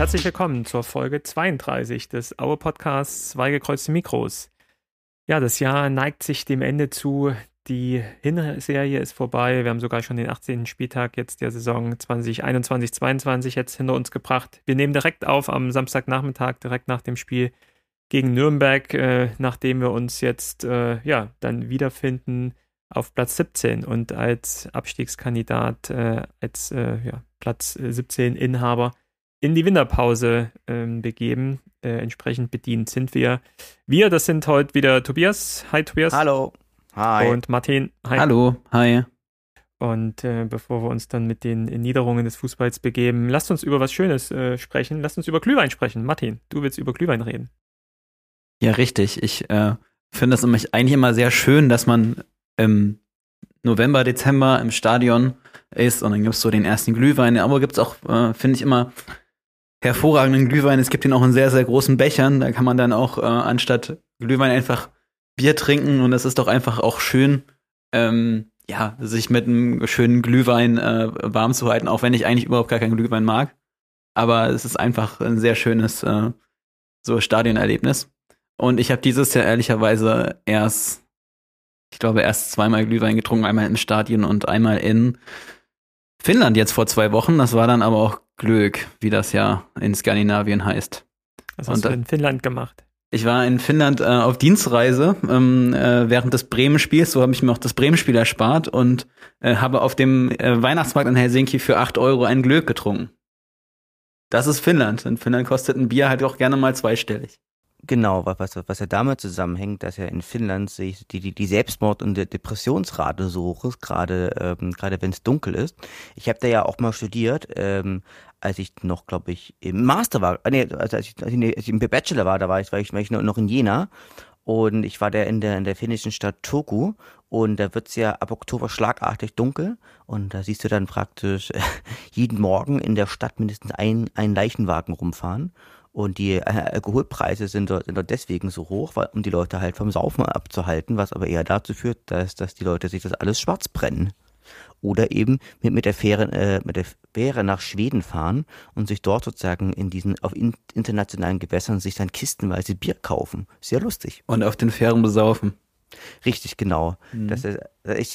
Herzlich willkommen zur Folge 32 des Aue Podcasts Zwei gekreuzte Mikros. Ja, das Jahr neigt sich dem Ende zu. Die Hinserie ist vorbei. Wir haben sogar schon den 18. Spieltag jetzt der Saison 2021-22 jetzt hinter uns gebracht. Wir nehmen direkt auf am Samstagnachmittag, direkt nach dem Spiel gegen Nürnberg, äh, nachdem wir uns jetzt äh, ja dann wiederfinden auf Platz 17 und als Abstiegskandidat, äh, als äh, ja, Platz 17 Inhaber in die Winterpause ähm, begeben. Äh, entsprechend bedient sind wir. Wir, das sind heute wieder Tobias. Hi Tobias. Hallo. Hi. Und Martin. Hi. Hallo. Hi. Und äh, bevor wir uns dann mit den Niederungen des Fußballs begeben, lasst uns über was Schönes äh, sprechen. Lasst uns über Glühwein sprechen. Martin, du willst über Glühwein reden. Ja, richtig. Ich äh, finde es eigentlich immer sehr schön, dass man im November, Dezember im Stadion ist und dann gibt es so den ersten Glühwein. Aber gibt es auch, äh, finde ich, immer hervorragenden Glühwein. Es gibt ihn auch in sehr, sehr großen Bechern. Da kann man dann auch äh, anstatt Glühwein einfach Bier trinken und das ist doch einfach auch schön, ähm, ja, sich mit einem schönen Glühwein äh, warm zu halten, auch wenn ich eigentlich überhaupt gar keinen Glühwein mag. Aber es ist einfach ein sehr schönes äh, so Stadionerlebnis. Und ich habe dieses Jahr ehrlicherweise erst, ich glaube, erst zweimal Glühwein getrunken, einmal im Stadion und einmal in Finnland jetzt vor zwei Wochen. Das war dann aber auch Glück, wie das ja in Skandinavien heißt. Was hast und, du in Finnland gemacht? Ich war in Finnland äh, auf Dienstreise ähm, äh, während des Bremen-Spiels, so habe ich mir auch das Bremen-Spiel erspart und äh, habe auf dem äh, Weihnachtsmarkt in Helsinki für acht Euro ein Glück getrunken. Das ist Finnland. In Finnland kostet ein Bier halt auch gerne mal zweistellig. Genau, was, was ja damit zusammenhängt, dass ja in Finnland sich die, die, die Selbstmord- und die Depressionsrate so hoch ist, gerade ähm, gerade wenn es dunkel ist. Ich habe da ja auch mal studiert, ähm, als ich noch, glaube ich, im Master war, äh, nee, also als ich, als ich im Bachelor war, da war ich, war ich, war ich noch in Jena. Und ich war da in der, in der finnischen Stadt Turku. Und da wird's ja ab Oktober schlagartig dunkel. Und da siehst du dann praktisch jeden Morgen in der Stadt mindestens ein, ein Leichenwagen rumfahren und die äh, Alkoholpreise sind dort, sind dort deswegen so hoch, weil, um die Leute halt vom Saufen abzuhalten, was aber eher dazu führt, dass, dass die Leute sich das alles schwarz brennen. Oder eben mit, mit, der Fähre, äh, mit der Fähre nach Schweden fahren und sich dort sozusagen in diesen, auf in, internationalen Gewässern sich dann kistenweise Bier kaufen. Sehr lustig. Und auf den Fähren besaufen. Richtig, genau. Mhm. Das ist,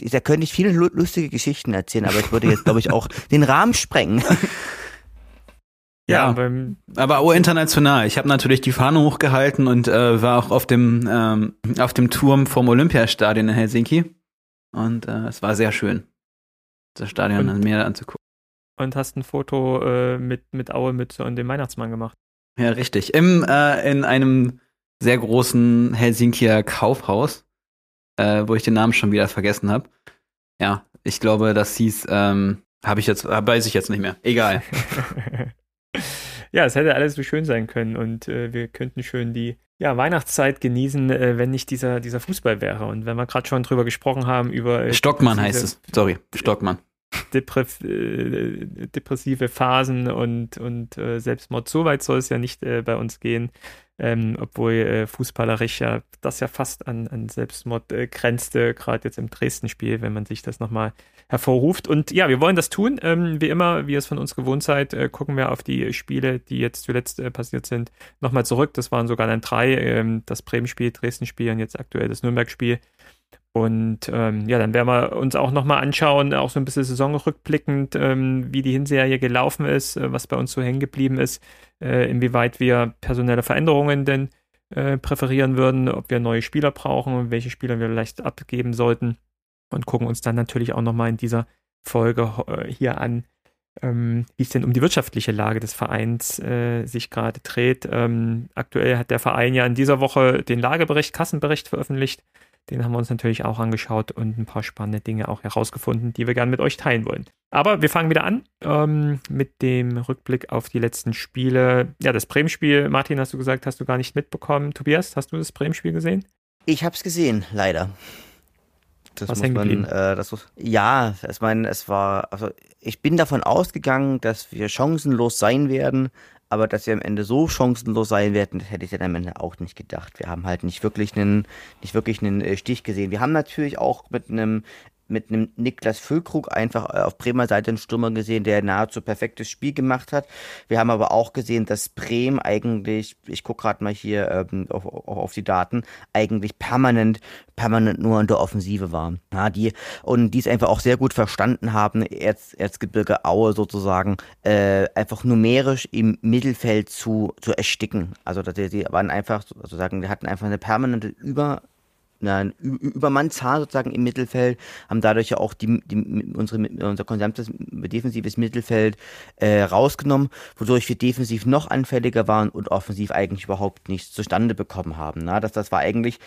ich, da könnte ich viele lustige Geschichten erzählen, aber ich würde jetzt, glaube ich, auch den Rahmen sprengen. Ja, ja aber auch international. Ich habe natürlich die Fahne hochgehalten und äh, war auch auf dem ähm, auf dem Turm vom Olympiastadion in Helsinki und äh, es war sehr schön, das Stadion und, mehr anzugucken. Und hast ein Foto äh, mit mit Aue Mütze und dem Weihnachtsmann gemacht? Ja, richtig. Im äh, in einem sehr großen Helsinkier Kaufhaus, äh, wo ich den Namen schon wieder vergessen habe. Ja, ich glaube, das hieß, ähm, habe ich jetzt, weiß ich jetzt nicht mehr. Egal. ja, es hätte alles so schön sein können und äh, wir könnten schön die ja, Weihnachtszeit genießen, äh, wenn nicht dieser, dieser Fußball wäre. Und wenn wir gerade schon drüber gesprochen haben, über. Äh, Stockmann heißt es. Sorry, Stockmann. Depre äh, depressive Phasen und, und äh, Selbstmord. So weit soll es ja nicht äh, bei uns gehen ähm, obwohl äh, fußballerisch ja das ja fast an, an Selbstmord äh, grenzte, gerade jetzt im Dresden-Spiel, wenn man sich das nochmal hervorruft. Und ja, wir wollen das tun. Ähm, wie immer, wie ihr es von uns gewohnt seid, äh, gucken wir auf die Spiele, die jetzt zuletzt passiert sind, nochmal zurück. Das waren sogar dann drei, ähm, das Bremen-Spiel, Dresden-Spiel und jetzt aktuell das Nürnberg-Spiel. Und ähm, ja, dann werden wir uns auch nochmal anschauen, auch so ein bisschen saisonrückblickend, ähm, wie die Hinserie gelaufen ist, äh, was bei uns so hängen geblieben ist, äh, inwieweit wir personelle Veränderungen denn äh, präferieren würden, ob wir neue Spieler brauchen und welche Spieler wir vielleicht abgeben sollten. Und gucken uns dann natürlich auch nochmal in dieser Folge äh, hier an, ähm, wie es denn um die wirtschaftliche Lage des Vereins äh, sich gerade dreht. Ähm, aktuell hat der Verein ja in dieser Woche den Lagebericht, Kassenbericht veröffentlicht. Den haben wir uns natürlich auch angeschaut und ein paar spannende Dinge auch herausgefunden, die wir gerne mit euch teilen wollen. Aber wir fangen wieder an ähm, mit dem Rückblick auf die letzten Spiele. Ja, das Bremen-Spiel, Martin, hast du gesagt, hast du gar nicht mitbekommen. Tobias, hast du das Bremen-Spiel gesehen? Ich habe es gesehen, leider. Das Was muss man, äh, das muss, ja, ich meine, es war, also ich bin davon ausgegangen, dass wir chancenlos sein werden, aber dass wir am Ende so chancenlos sein werden, das hätte ich dann am Ende auch nicht gedacht. Wir haben halt nicht wirklich einen, nicht wirklich einen äh, Stich gesehen. Wir haben natürlich auch mit einem mit einem Niklas Füllkrug einfach äh, auf Bremer Seite einen Stürmer gesehen, der nahezu perfektes Spiel gemacht hat. Wir haben aber auch gesehen, dass Bremen eigentlich, ich gucke gerade mal hier ähm, auf, auf, die Daten, eigentlich permanent, permanent nur in der Offensive war. Ja, die, und die es einfach auch sehr gut verstanden haben, Erz, Erzgebirge Aue sozusagen, äh, einfach numerisch im Mittelfeld zu, zu ersticken. Also, dass die, die waren einfach, sozusagen, die hatten einfach eine permanente Über, eine Übermannzahl sozusagen im Mittelfeld, haben dadurch ja auch die, die, unsere, unser gesamtes defensives Mittelfeld äh, rausgenommen, wodurch wir defensiv noch anfälliger waren und offensiv eigentlich überhaupt nichts zustande bekommen haben. Na, das, das war eigentlich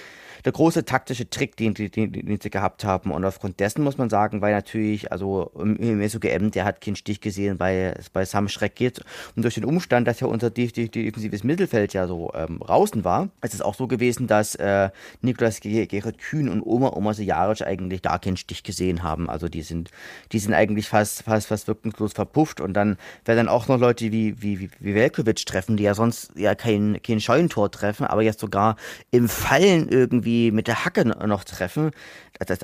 der große taktische Trick, den, den, den sie gehabt haben. Und aufgrund dessen muss man sagen, weil natürlich, also im SOGM, der hat keinen Stich gesehen, weil es bei Sam Schreck geht. Und durch den Umstand, dass ja unser defensives Mittelfeld ja so ähm, draußen war, ist es auch so gewesen, dass äh, Niklas Gerrit Kühn und Oma Oma Sejaric eigentlich gar keinen Stich gesehen haben. Also die sind, die sind eigentlich fast, fast, fast wirkungslos verpufft. Und dann werden dann auch noch Leute wie, wie, wie, wie Velkovic treffen, die ja sonst ja kein, kein Scheunentor treffen, aber jetzt sogar im Fallen irgendwie irgendwie mit der Hacke noch treffen.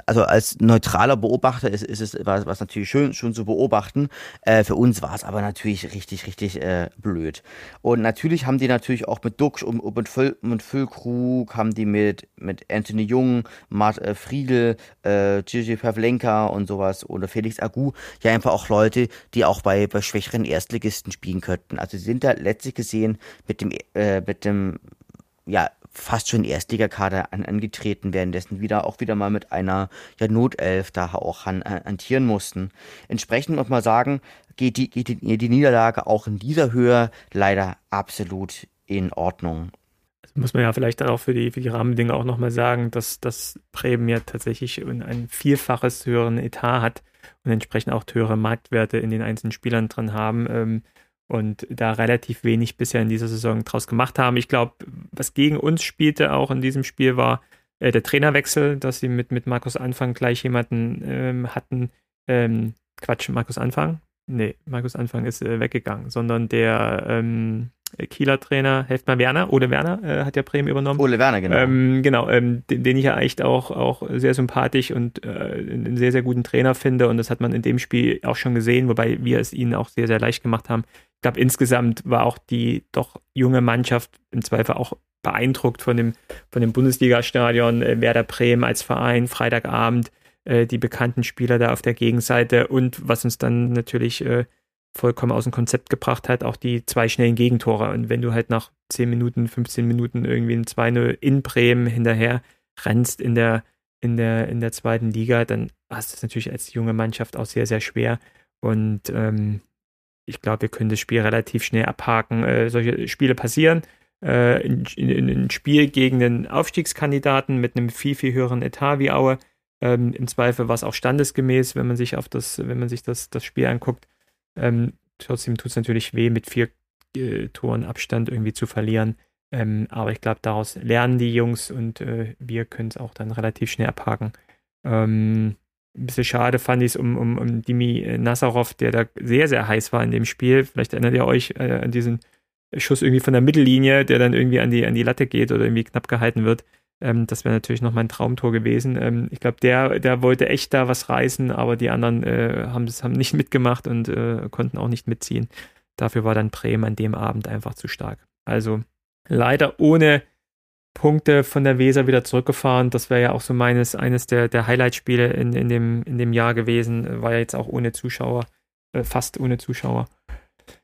also als neutraler Beobachter ist, ist es was, was natürlich schön, schön zu beobachten. Äh, für uns war es aber natürlich richtig, richtig äh, blöd. Und natürlich haben die natürlich auch mit Duxch und, und, Füll, mit Füllkrug, haben die mit, mit Anthony Jung, Mart äh, Friedel, äh, Gigi Pavlenka und sowas oder Felix Agu ja einfach auch Leute, die auch bei, bei schwächeren Erstligisten spielen könnten. Also sie sind da letztlich gesehen mit dem, äh, mit dem ja, fast schon Erstligakader an, angetreten, währenddessen wieder auch wieder mal mit einer ja, Notelf da auch han, hantieren mussten. Entsprechend muss man sagen, geht die, geht die, die Niederlage auch in dieser Höhe leider absolut in Ordnung. Das muss man ja vielleicht dann auch für die, für die Rahmendinge auch nochmal sagen, dass, dass Bremen ja tatsächlich ein Vielfaches höheren Etat hat und entsprechend auch höhere Marktwerte in den einzelnen Spielern drin haben. Ähm, und da relativ wenig bisher in dieser Saison draus gemacht haben. Ich glaube, was gegen uns spielte auch in diesem Spiel war äh, der Trainerwechsel, dass sie mit, mit Markus Anfang gleich jemanden ähm, hatten. Ähm, Quatsch, Markus Anfang? Nee, Markus Anfang ist äh, weggegangen, sondern der ähm, Kieler Trainer, helft mal Werner, Ole Werner äh, hat ja Bremen übernommen. Ole Werner, genau. Ähm, genau, ähm, den, den, ich ja echt auch, auch sehr sympathisch und äh, einen sehr, sehr guten Trainer finde und das hat man in dem Spiel auch schon gesehen, wobei wir es ihnen auch sehr, sehr leicht gemacht haben, glaube, insgesamt war auch die doch junge Mannschaft im Zweifel auch beeindruckt von dem, von dem Bundesliga-Stadion, äh, Werder Bremen als Verein, Freitagabend, äh, die bekannten Spieler da auf der Gegenseite und was uns dann natürlich äh, vollkommen aus dem Konzept gebracht hat, auch die zwei schnellen Gegentore. Und wenn du halt nach 10 Minuten, 15 Minuten irgendwie ein 2-0 in Bremen hinterher rennst in der, in der, in der zweiten Liga, dann hast du es natürlich als junge Mannschaft auch sehr, sehr schwer. Und ähm, ich glaube, wir können das Spiel relativ schnell abhaken. Äh, solche Spiele passieren. Äh, ein, ein, Spiel gegen den Aufstiegskandidaten mit einem viel, viel höheren Etat wie Aue. Ähm, Im Zweifel war es auch standesgemäß, wenn man sich auf das, wenn man sich das, das Spiel anguckt. Ähm, trotzdem tut es natürlich weh, mit vier äh, Toren Abstand irgendwie zu verlieren. Ähm, aber ich glaube, daraus lernen die Jungs und äh, wir können es auch dann relativ schnell abhaken. Ähm, ein bisschen schade fand ich es um, um, um Dimi Nazarov, der da sehr, sehr heiß war in dem Spiel. Vielleicht erinnert ihr euch äh, an diesen Schuss irgendwie von der Mittellinie, der dann irgendwie an die, an die Latte geht oder irgendwie knapp gehalten wird. Ähm, das wäre natürlich noch mein Traumtor gewesen. Ähm, ich glaube, der, der wollte echt da was reißen, aber die anderen äh, haben das haben nicht mitgemacht und äh, konnten auch nicht mitziehen. Dafür war dann Bremen an dem Abend einfach zu stark. Also leider ohne Punkte von der Weser wieder zurückgefahren. Das wäre ja auch so meines, eines der, der Highlight-Spiele in, in, dem, in dem Jahr gewesen. War ja jetzt auch ohne Zuschauer, äh, fast ohne Zuschauer.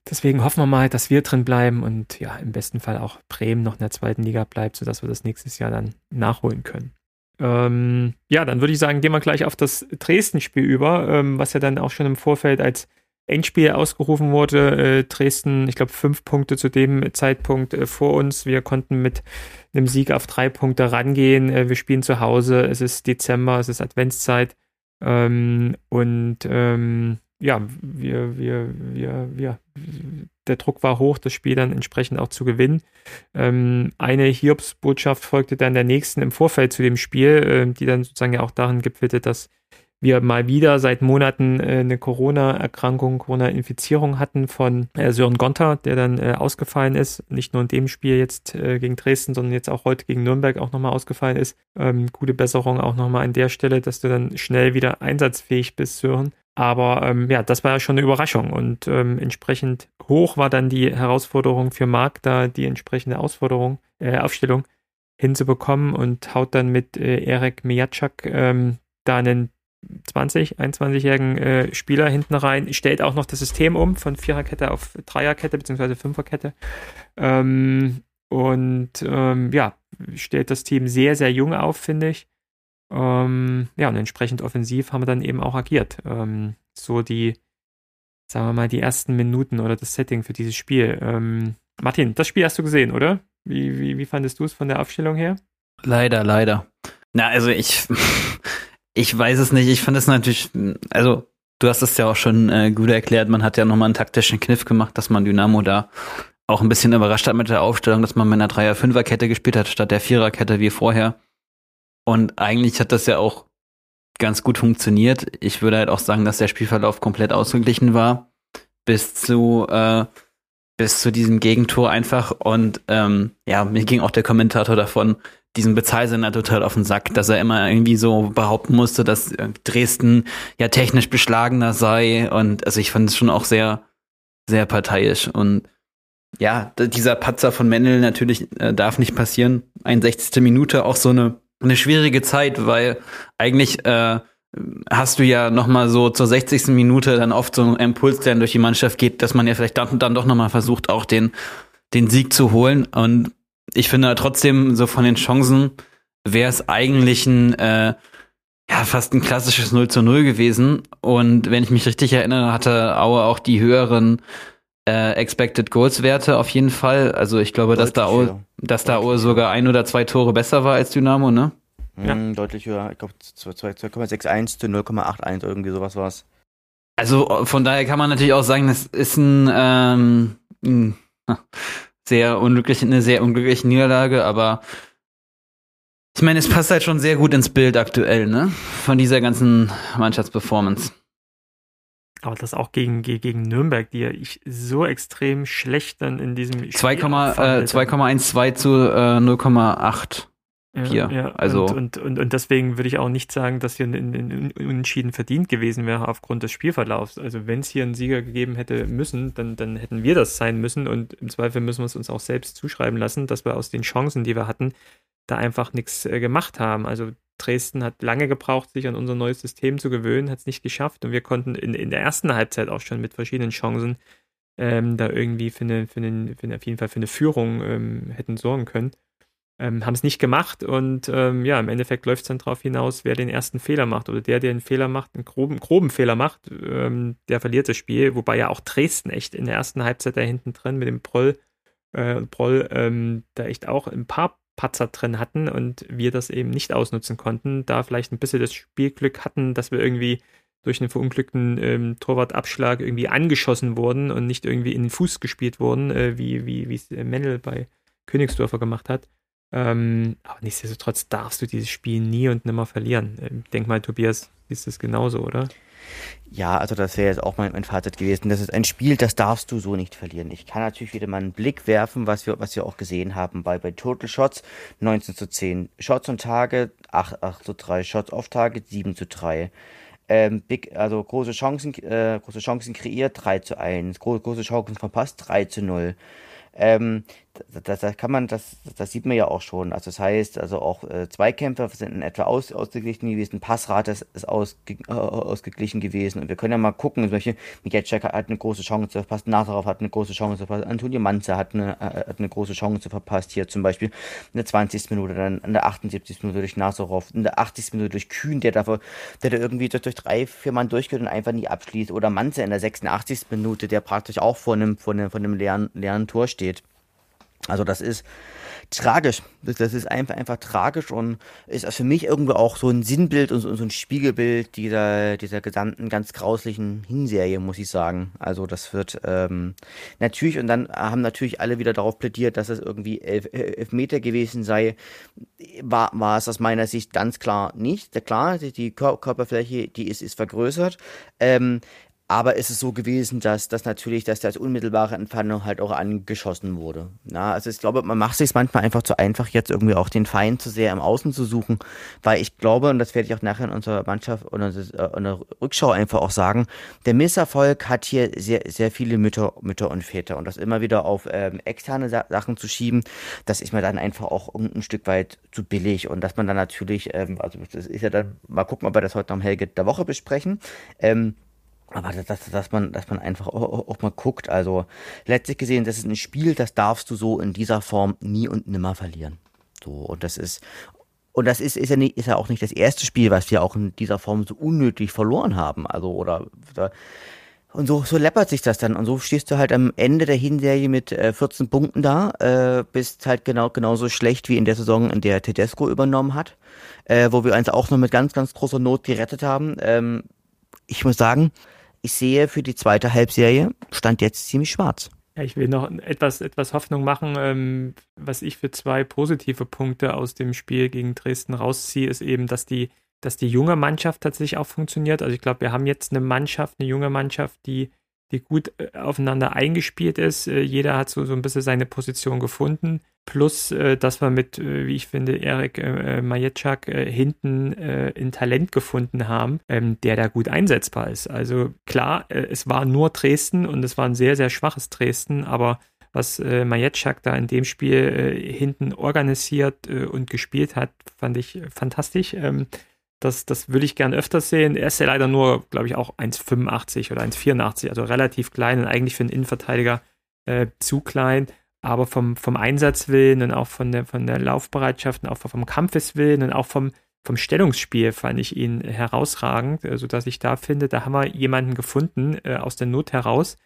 Deswegen hoffen wir mal, dass wir drin bleiben und ja, im besten Fall auch Bremen noch in der zweiten Liga bleibt, sodass wir das nächstes Jahr dann nachholen können. Ähm, ja, dann würde ich sagen, gehen wir gleich auf das Dresden-Spiel über, ähm, was ja dann auch schon im Vorfeld als Endspiel ausgerufen wurde. Äh, Dresden, ich glaube, fünf Punkte zu dem Zeitpunkt äh, vor uns. Wir konnten mit einem Sieg auf drei Punkte rangehen. Äh, wir spielen zu Hause. Es ist Dezember, es ist Adventszeit. Ähm, und ähm, ja, wir, wir, wir, wir, der Druck war hoch, das Spiel dann entsprechend auch zu gewinnen. Ähm, eine Hiobs-Botschaft folgte dann der nächsten im Vorfeld zu dem Spiel, äh, die dann sozusagen ja auch darin gipfelte, dass wir mal wieder seit Monaten äh, eine Corona-Erkrankung, Corona-Infizierung hatten von äh, Sören Gonter, der dann äh, ausgefallen ist. Nicht nur in dem Spiel jetzt äh, gegen Dresden, sondern jetzt auch heute gegen Nürnberg auch nochmal ausgefallen ist. Ähm, gute Besserung auch nochmal an der Stelle, dass du dann schnell wieder einsatzfähig bist, Sören. Aber ähm, ja, das war ja schon eine Überraschung und ähm, entsprechend hoch war dann die Herausforderung für Marc, da die entsprechende Ausforderung, äh, Aufstellung hinzubekommen und haut dann mit äh, Erik Mijatschak ähm, da einen 20, 21-jährigen äh, Spieler hinten rein, stellt auch noch das System um von Viererkette auf Dreierkette bzw. Fünferkette. Ähm, und ähm, ja, stellt das Team sehr, sehr jung auf, finde ich. Ähm, ja, und entsprechend offensiv haben wir dann eben auch agiert. Ähm, so die, sagen wir mal, die ersten Minuten oder das Setting für dieses Spiel. Ähm, Martin, das Spiel hast du gesehen, oder? Wie, wie, wie fandest du es von der Aufstellung her? Leider, leider. Na, also ich, ich weiß es nicht. Ich fand es natürlich, also du hast es ja auch schon äh, gut erklärt. Man hat ja nochmal einen taktischen Kniff gemacht, dass man Dynamo da auch ein bisschen überrascht hat mit der Aufstellung, dass man mit einer Dreier-Fünfer-Kette gespielt hat, statt der Viererkette wie vorher. Und eigentlich hat das ja auch ganz gut funktioniert. Ich würde halt auch sagen, dass der Spielverlauf komplett ausgeglichen war. Bis zu, äh, bis zu diesem Gegentor einfach. Und ähm, ja, mir ging auch der Kommentator davon, diesen Bezahlsender total auf den Sack, dass er immer irgendwie so behaupten musste, dass äh, Dresden ja technisch beschlagener sei. Und also ich fand es schon auch sehr, sehr parteiisch. Und ja, dieser Patzer von Mendel natürlich äh, darf nicht passieren. 61. Minute auch so eine, eine schwierige Zeit, weil eigentlich äh, hast du ja noch mal so zur 60. Minute dann oft so einen Impuls, der durch die Mannschaft geht, dass man ja vielleicht dann, dann doch noch mal versucht, auch den, den Sieg zu holen. Und ich finde trotzdem, so von den Chancen wäre es eigentlich ein, äh, ja, fast ein klassisches 0 zu 0 gewesen. Und wenn ich mich richtig erinnere, hatte Aue auch die höheren äh, Expected Goals Werte auf jeden Fall. Also ich glaube, deutlich dass da Aue, dass da Aue sogar ein oder zwei Tore besser war als Dynamo, ne? Ja. Mm, deutlich höher. Ich glaube 2,61 zu 0,81, irgendwie sowas war es. Also von daher kann man natürlich auch sagen, das ist ein, ähm, ein sehr unglücklich, eine sehr unglückliche Niederlage, aber ich meine, es passt halt schon sehr gut ins Bild aktuell, ne? Von dieser ganzen Mannschaftsperformance. Aber das auch gegen, gegen Nürnberg, die ja ich so extrem schlecht dann in diesem Spiel 2,12 äh, zu äh, 0,8. Ja, hier. Ja, also und, und, und, und deswegen würde ich auch nicht sagen, dass hier ein, ein Unentschieden verdient gewesen wäre aufgrund des Spielverlaufs. Also wenn es hier einen Sieger gegeben hätte müssen, dann, dann hätten wir das sein müssen und im Zweifel müssen wir es uns auch selbst zuschreiben lassen, dass wir aus den Chancen, die wir hatten, da einfach nichts äh, gemacht haben. Also Dresden hat lange gebraucht, sich an unser neues System zu gewöhnen, hat es nicht geschafft und wir konnten in, in der ersten Halbzeit auch schon mit verschiedenen Chancen ähm, da irgendwie für eine, für eine, für eine, auf jeden Fall für eine Führung ähm, hätten sorgen können ähm, haben es nicht gemacht und ähm, ja, im Endeffekt läuft es dann darauf hinaus, wer den ersten Fehler macht oder der, der einen Fehler macht, einen groben, groben Fehler macht, ähm, der verliert das Spiel, wobei ja auch Dresden echt in der ersten Halbzeit da hinten drin mit dem Proll, äh, Proll ähm, da echt auch ein paar Patzer drin hatten und wir das eben nicht ausnutzen konnten, da vielleicht ein bisschen das Spielglück hatten, dass wir irgendwie durch einen verunglückten ähm, Torwartabschlag irgendwie angeschossen wurden und nicht irgendwie in den Fuß gespielt wurden, äh, wie, wie es Mendel bei Königsdorfer gemacht hat. Ähm, aber nichtsdestotrotz darfst du dieses Spiel nie und nimmer verlieren. Ich ähm, denk mal, Tobias, ist das genauso, oder? Ja, also das wäre jetzt auch mein, mein Fazit gewesen. Das ist ein Spiel, das darfst du so nicht verlieren. Ich kann natürlich wieder mal einen Blick werfen, was wir, was wir auch gesehen haben bei, bei Total Shots. 19 zu 10 Shots und Tage, 8, 8 zu 3 Shots auf Tage, 7 zu 3. Ähm, big, also große Chancen, äh, große Chancen kreiert, 3 zu 1. Große, große Chancen verpasst, 3 zu 0. Ähm, da, da, kann man, das, das sieht man ja auch schon. Also das heißt, also auch äh, Zweikämpfe sind in etwa aus, ausgeglichen gewesen, Passrate ist, ist ausge, äh, ausgeglichen gewesen. Und wir können ja mal gucken, zum Beispiel hat eine große Chance zu verpassen, Nazarov hat eine große Chance zu verpassen, Antonio Manza hat eine, äh, hat eine große Chance verpasst, hier zum Beispiel in der 20. Minute, dann in der 78. Minute durch Nazarov, in der 80. Minute durch Kühn, der da, der da irgendwie durch, durch drei, vier Mann durchgeht und einfach nie abschließt. Oder Manza in der 86. Minute, der praktisch auch vor einem, vor einem, vor einem leeren, leeren Tor steht. Also das ist tragisch. Das ist einfach, einfach tragisch und ist für mich irgendwie auch so ein Sinnbild und so, ein Spiegelbild dieser, dieser gesamten ganz grauslichen Hinserie, muss ich sagen. Also das wird ähm, natürlich, und dann haben natürlich alle wieder darauf plädiert, dass es irgendwie elf, elf Meter gewesen sei. War, war es aus meiner Sicht ganz klar nicht. Klar, die Körperfläche, die ist, ist vergrößert. Ähm, aber es ist so gewesen, dass, dass natürlich, dass das unmittelbare Entfernung halt auch angeschossen wurde. Na, also ich glaube, man macht sich manchmal einfach zu einfach, jetzt irgendwie auch den Feind zu sehr im Außen zu suchen, weil ich glaube, und das werde ich auch nachher in unserer Mannschaft oder in der Rückschau einfach auch sagen, der Misserfolg hat hier sehr, sehr viele Mütter, Mütter und Väter. Und das immer wieder auf ähm, externe Sa Sachen zu schieben, das ist mir dann einfach auch ein Stück weit zu billig. Und dass man dann natürlich, ähm, also das ist ja dann, mal gucken, ob wir das heute am Helge der Woche besprechen, ähm, aber dass, dass man, dass man einfach auch, auch, mal guckt. Also letztlich gesehen, das ist ein Spiel, das darfst du so in dieser Form nie und nimmer verlieren. So und das ist und das ist, ist ja nicht, ist ja auch nicht das erste Spiel, was wir auch in dieser Form so unnötig verloren haben. Also oder und so, so läppert sich das dann. Und so stehst du halt am Ende der Hinserie mit äh, 14 Punkten da, äh, bist halt genau genauso schlecht wie in der Saison, in der Tedesco übernommen hat, äh, wo wir uns auch noch mit ganz, ganz großer Not gerettet haben. Ähm, ich muss sagen, ich sehe für die zweite Halbserie Stand jetzt ziemlich schwarz. Ja, ich will noch etwas, etwas Hoffnung machen. Ähm, was ich für zwei positive Punkte aus dem Spiel gegen Dresden rausziehe, ist eben, dass die, dass die junge Mannschaft tatsächlich auch funktioniert. Also ich glaube, wir haben jetzt eine Mannschaft, eine junge Mannschaft, die, die gut äh, aufeinander eingespielt ist. Äh, jeder hat so, so ein bisschen seine Position gefunden. Plus, äh, dass wir mit, wie ich finde, Erik Majetschak hinten ein Talent gefunden haben, ähm, der da gut einsetzbar ist. Also klar, es war nur Dresden und es war ein sehr, sehr schwaches Dresden, aber was Majetschak da in dem Spiel hinten organisiert und gespielt hat, fand ich fantastisch. Das, das würde ich gern öfters sehen. Er ist ja leider nur, glaube ich, auch 1,85 oder 1,84, also relativ klein und eigentlich für einen Innenverteidiger äh, zu klein aber vom, vom Einsatzwillen und auch von der, von der Laufbereitschaft und auch vom Kampfeswillen und auch vom, vom Stellungsspiel fand ich ihn herausragend, sodass ich da finde, da haben wir jemanden gefunden äh, aus der Not heraus,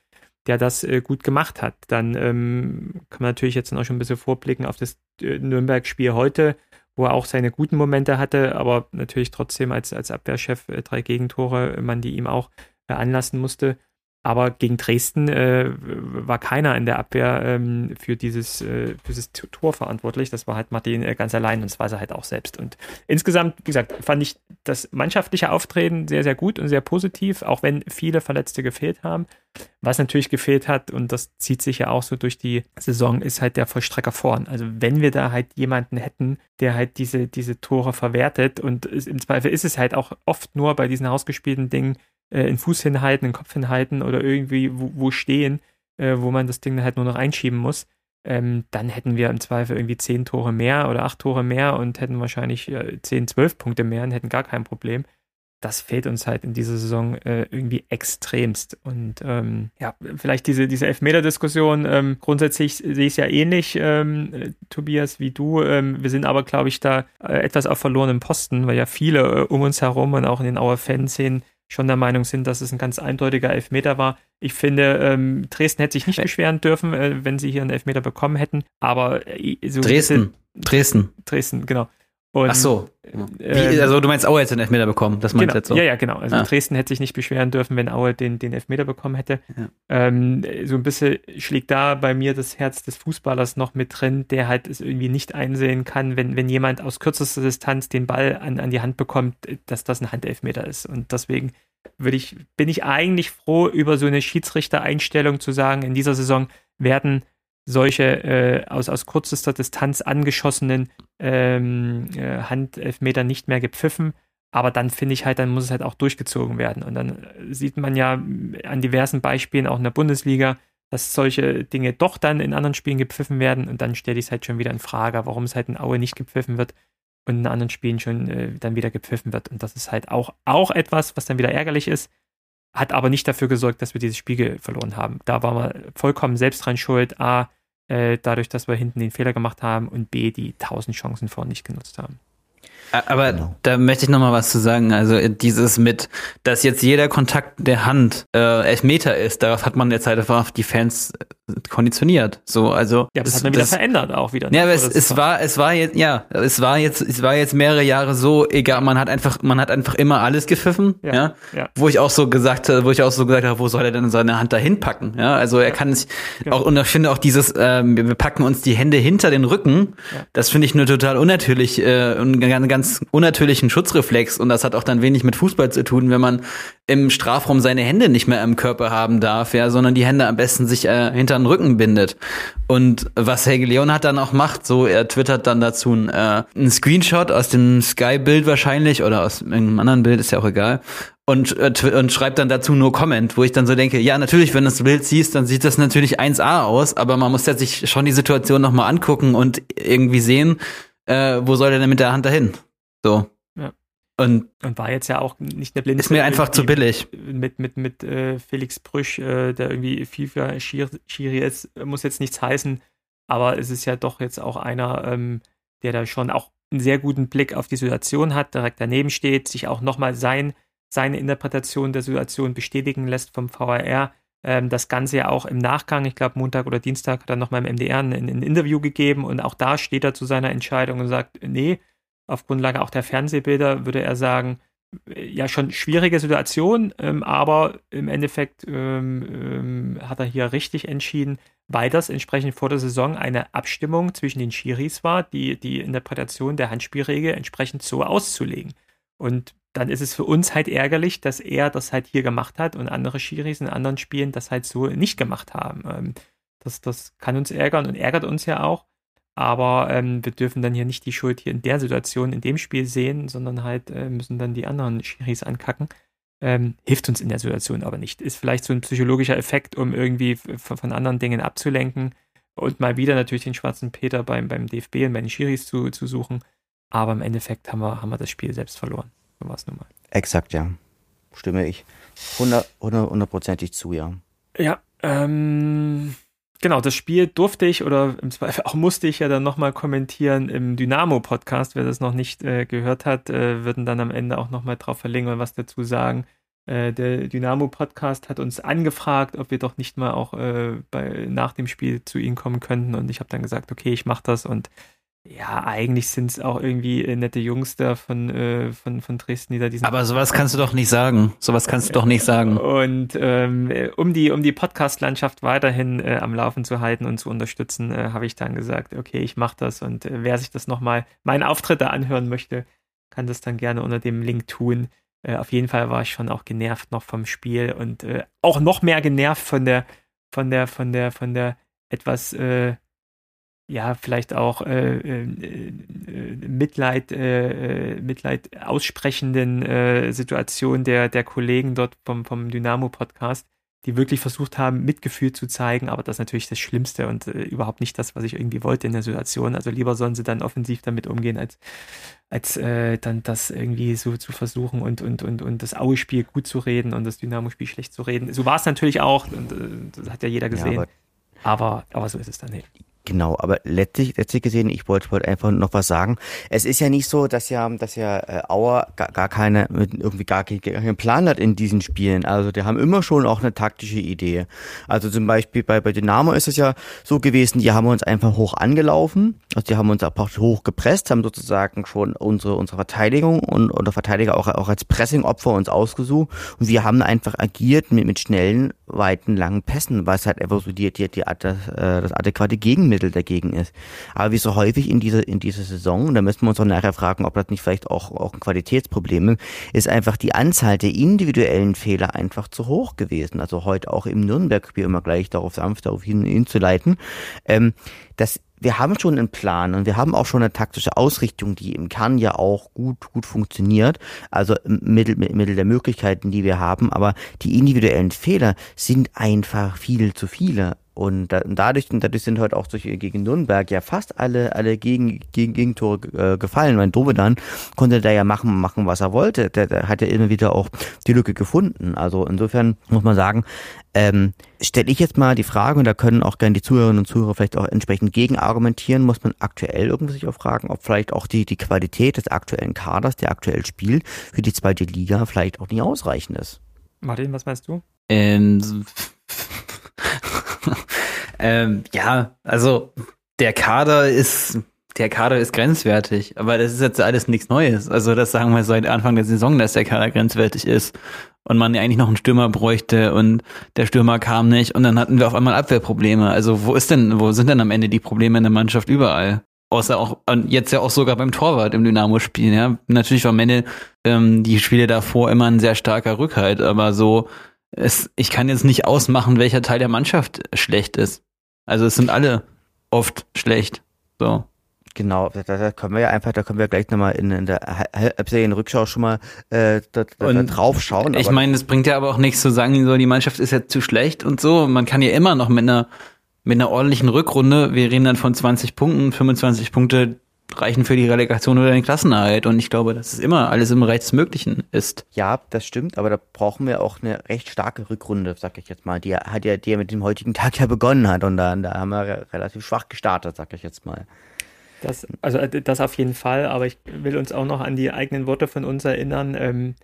der das äh, gut gemacht hat. Dann ähm, kann man natürlich jetzt noch schon ein bisschen vorblicken auf das äh, Nürnberg-Spiel heute, wo er auch seine guten Momente hatte, aber natürlich trotzdem als, als Abwehrchef äh, drei Gegentore, man die ihm auch äh, anlassen musste. Aber gegen Dresden äh, war keiner in der Abwehr ähm, für, dieses, äh, für dieses Tor verantwortlich. Das war halt Martin äh, ganz allein und das war er halt auch selbst. Und insgesamt, wie gesagt, fand ich das mannschaftliche Auftreten sehr, sehr gut und sehr positiv, auch wenn viele Verletzte gefehlt haben. Was natürlich gefehlt hat, und das zieht sich ja auch so durch die Saison, ist halt der Vollstrecker vorn. Also wenn wir da halt jemanden hätten, der halt diese, diese Tore verwertet und im Zweifel ist es halt auch oft nur bei diesen ausgespielten Dingen, äh, in Fuß hinhalten, in Kopf hinhalten oder irgendwie wo, wo stehen, äh, wo man das Ding halt nur noch einschieben muss, ähm, dann hätten wir im Zweifel irgendwie zehn Tore mehr oder acht Tore mehr und hätten wahrscheinlich äh, zehn, zwölf Punkte mehr und hätten gar kein Problem. Das fehlt uns halt in dieser Saison äh, irgendwie extremst. Und ähm, ja, vielleicht diese, diese Elfmeter-Diskussion, ähm, grundsätzlich sehe ich es ja ähnlich, ähm, äh, Tobias, wie du. Ähm, wir sind aber, glaube ich, da äh, etwas auf verlorenen Posten, weil ja viele äh, um uns herum und auch in den Auer Fanszenen schon der Meinung sind, dass es ein ganz eindeutiger Elfmeter war. Ich finde, ähm, Dresden hätte sich nicht beschweren dürfen, äh, wenn sie hier einen Elfmeter bekommen hätten. Aber äh, so Dresden. Dresden. Dresden, genau. Und, Ach so. Wie, also du meinst, Aue hätte den Elfmeter bekommen, das meinst genau, jetzt so? Ja, ja, genau. Also ah. Dresden hätte sich nicht beschweren dürfen, wenn Aue den, den Elfmeter bekommen hätte. Ja. Ähm, so ein bisschen schlägt da bei mir das Herz des Fußballers noch mit drin, der halt es irgendwie nicht einsehen kann, wenn, wenn jemand aus kürzester Distanz den Ball an, an die Hand bekommt, dass das ein Handelfmeter ist. Und deswegen würde ich, bin ich eigentlich froh über so eine Schiedsrichtereinstellung zu sagen, in dieser Saison werden solche äh, aus, aus kürzester Distanz angeschossenen ähm, äh, Handelfmeter nicht mehr gepfiffen. Aber dann finde ich halt, dann muss es halt auch durchgezogen werden. Und dann sieht man ja an diversen Beispielen auch in der Bundesliga, dass solche Dinge doch dann in anderen Spielen gepfiffen werden. Und dann stelle ich es halt schon wieder in Frage, warum es halt in Aue nicht gepfiffen wird und in anderen Spielen schon äh, dann wieder gepfiffen wird. Und das ist halt auch, auch etwas, was dann wieder ärgerlich ist, hat aber nicht dafür gesorgt, dass wir dieses Spiel verloren haben. Da waren wir vollkommen selbst dran schuld. A, äh, dadurch, dass wir hinten den Fehler gemacht haben und B, die tausend Chancen vorne nicht genutzt haben. Aber genau. da möchte ich noch mal was zu sagen. Also dieses mit, dass jetzt jeder Kontakt der Hand äh, Elfmeter ist, darauf hat man jetzt halt einfach die Fans konditioniert. So, also. Ja, aber das hat man wieder verändert auch wieder. Ja, aber es, es war, es war jetzt, ja, es war jetzt, es war jetzt mehrere Jahre so, egal, man hat einfach, man hat einfach immer alles gepfiffen, ja, ja, ja. wo ich auch so gesagt, wo ich auch so gesagt habe, wo soll er denn seine Hand dahin packen, ja, also er ja. kann es genau. auch, und ich finde auch dieses, ähm, wir packen uns die Hände hinter den Rücken, ja. das finde ich nur total unnatürlich, äh, und einen ganz unnatürlichen Schutzreflex und das hat auch dann wenig mit Fußball zu tun, wenn man im Strafraum seine Hände nicht mehr im Körper haben darf, ja, sondern die Hände am besten sich äh, hinter den Rücken bindet. Und was Helge Leonhardt dann auch macht, so er twittert dann dazu ein, äh, ein Screenshot aus dem Sky-Bild wahrscheinlich oder aus irgendeinem anderen Bild, ist ja auch egal. Und, äh, und schreibt dann dazu nur Comment, wo ich dann so denke, ja, natürlich, wenn du das Bild siehst, dann sieht das natürlich 1A aus, aber man muss ja sich schon die Situation nochmal angucken und irgendwie sehen, äh, wo soll der denn mit der Hand dahin? So. Und, und war jetzt ja auch nicht der blinde. Ist mir einfach zu billig. Mit, mit, mit äh, Felix Brüch, äh, der irgendwie FIFA-Schiri ist, muss jetzt nichts heißen, aber es ist ja doch jetzt auch einer, ähm, der da schon auch einen sehr guten Blick auf die Situation hat, direkt daneben steht, sich auch nochmal sein, seine Interpretation der Situation bestätigen lässt vom VRR. Ähm, das Ganze ja auch im Nachgang, ich glaube Montag oder Dienstag hat er nochmal im MDR ein, ein Interview gegeben und auch da steht er zu seiner Entscheidung und sagt, nee, auf Grundlage auch der Fernsehbilder würde er sagen, äh, ja schon schwierige Situation, ähm, aber im Endeffekt ähm, ähm, hat er hier richtig entschieden, weil das entsprechend vor der Saison eine Abstimmung zwischen den Schiris war, die die Interpretation der Handspielregel entsprechend so auszulegen. Und dann ist es für uns halt ärgerlich, dass er das halt hier gemacht hat und andere Schiris in anderen Spielen das halt so nicht gemacht haben. Ähm, das, das kann uns ärgern und ärgert uns ja auch. Aber ähm, wir dürfen dann hier nicht die Schuld hier in der Situation, in dem Spiel sehen, sondern halt äh, müssen dann die anderen Schiris ankacken. Ähm, hilft uns in der Situation aber nicht. Ist vielleicht so ein psychologischer Effekt, um irgendwie von anderen Dingen abzulenken und mal wieder natürlich den schwarzen Peter beim, beim DFB und bei den Schiris zu, zu suchen. Aber im Endeffekt haben wir, haben wir das Spiel selbst verloren. So war es nun mal. Exakt, ja. Stimme ich hundertprozentig zu, ja. Ja, ähm, genau, das Spiel durfte ich oder im Zweifel auch musste ich ja dann nochmal kommentieren im Dynamo-Podcast. Wer das noch nicht äh, gehört hat, äh, würden dann am Ende auch nochmal drauf verlinken und was dazu sagen. Äh, der Dynamo-Podcast hat uns angefragt, ob wir doch nicht mal auch äh, bei, nach dem Spiel zu ihnen kommen könnten. Und ich habe dann gesagt, okay, ich mache das und ja, eigentlich sind es auch irgendwie äh, nette Jungs da von, äh, von, von Dresden, die da diesen. Aber sowas kannst du doch nicht sagen. Sowas kannst du doch nicht sagen. Und ähm, um die, um die Podcast-Landschaft weiterhin äh, am Laufen zu halten und zu unterstützen, äh, habe ich dann gesagt, okay, ich mache das und äh, wer sich das nochmal, meinen Auftritt da anhören möchte, kann das dann gerne unter dem Link tun. Äh, auf jeden Fall war ich schon auch genervt noch vom Spiel und äh, auch noch mehr genervt von der, von der, von der, von der etwas äh, ja, vielleicht auch äh, äh, äh Mitleid, äh, äh, Mitleid aussprechenden äh, Situation der, der Kollegen dort vom, vom Dynamo-Podcast, die wirklich versucht haben, Mitgefühl zu zeigen, aber das ist natürlich das Schlimmste und überhaupt nicht das, was ich irgendwie wollte in der Situation. Also lieber sollen sie dann offensiv damit umgehen, als, als dann das irgendwie so zu versuchen und, und, und, und das Aue-Spiel gut zu reden und das Dynamo-Spiel schlecht zu reden. So war es natürlich auch und das hat ja jeder gesehen. Ja, aber, aber, aber so ist es dann nicht. Genau, aber letztlich, letztlich gesehen, ich wollte wollte einfach noch was sagen. Es ist ja nicht so, dass ja, dass ja äh, Auer gar, gar keine, irgendwie gar, keinen Plan hat in diesen Spielen. Also die haben immer schon auch eine taktische Idee. Also zum Beispiel bei, bei Dynamo ist es ja so gewesen, die haben uns einfach hoch angelaufen, also die haben uns auch hoch gepresst, haben sozusagen schon unsere, unsere Verteidigung und unsere Verteidiger auch, auch als Pressingopfer uns ausgesucht und wir haben einfach agiert mit, mit schnellen, weiten, langen Pässen, weil es halt einfach so die, die, die, das, äh, das adäquate Gegenmittel Mittel dagegen ist. Aber wie so häufig in dieser, in dieser Saison, und da müssen wir uns auch nachher fragen, ob das nicht vielleicht auch, auch ein Qualitätsproblem ist, ist einfach die Anzahl der individuellen Fehler einfach zu hoch gewesen. Also heute auch im Nürnberg-Spiel immer gleich darauf sanft darauf hin, hinzuleiten. Ähm, das wir haben schon einen Plan und wir haben auch schon eine taktische Ausrichtung, die im Kern ja auch gut, gut funktioniert. Also Mittel, Mittel der Möglichkeiten, die wir haben. Aber die individuellen Fehler sind einfach viel zu viele. Und da, dadurch, dadurch sind heute auch solche gegen Nürnberg ja fast alle, alle gegen, gegen Gegentore äh, gefallen. Weil Dovedan konnte da ja machen, machen, was er wollte. Der, der hat ja immer wieder auch die Lücke gefunden. Also insofern muss man sagen, ähm, stelle ich jetzt mal die Frage, und da können auch gerne die Zuhörerinnen und Zuhörer vielleicht auch entsprechend gegen argumentieren, muss man aktuell irgendwie sich auch fragen, ob vielleicht auch die, die Qualität des aktuellen Kaders, der aktuell spielt, für die zweite Liga vielleicht auch nicht ausreichend ist. Martin, was meinst du? Ähm, Ähm, ja, also der Kader ist der Kader ist grenzwertig, aber das ist jetzt alles nichts Neues. Also das sagen wir seit Anfang der Saison, dass der Kader grenzwertig ist und man eigentlich noch einen Stürmer bräuchte und der Stürmer kam nicht und dann hatten wir auf einmal Abwehrprobleme. Also wo ist denn, wo sind denn am Ende die Probleme in der Mannschaft überall? Außer auch, jetzt ja auch sogar beim Torwart im Dynamo-Spiel, ja. Natürlich war Menne ähm, die Spiele davor immer ein sehr starker Rückhalt, aber so, es, ich kann jetzt nicht ausmachen, welcher Teil der Mannschaft schlecht ist. Also es sind alle oft schlecht. So. Genau, da, da können wir ja einfach, da können wir gleich nochmal in, in der Halbserien-Rückschau schon mal äh, da, da, da drauf schauen. Ich meine, es bringt ja aber auch nichts zu sagen, so die Mannschaft ist jetzt zu schlecht und so. Man kann ja immer noch mit einer mit einer ordentlichen Rückrunde, wir reden dann von 20 Punkten, 25 Punkte reichen für die Relegation oder den Klassenerhalt. Und ich glaube, dass es immer alles im Bereich des Möglichen ist. Ja, das stimmt, aber da brauchen wir auch eine recht starke Rückrunde, sag ich jetzt mal. Die hat ja, die ja mit dem heutigen Tag ja begonnen hat und da, da haben wir relativ schwach gestartet, sag ich jetzt mal. Das, also äh, das auf jeden Fall, aber ich will uns auch noch an die eigenen Worte von uns erinnern. Ähm,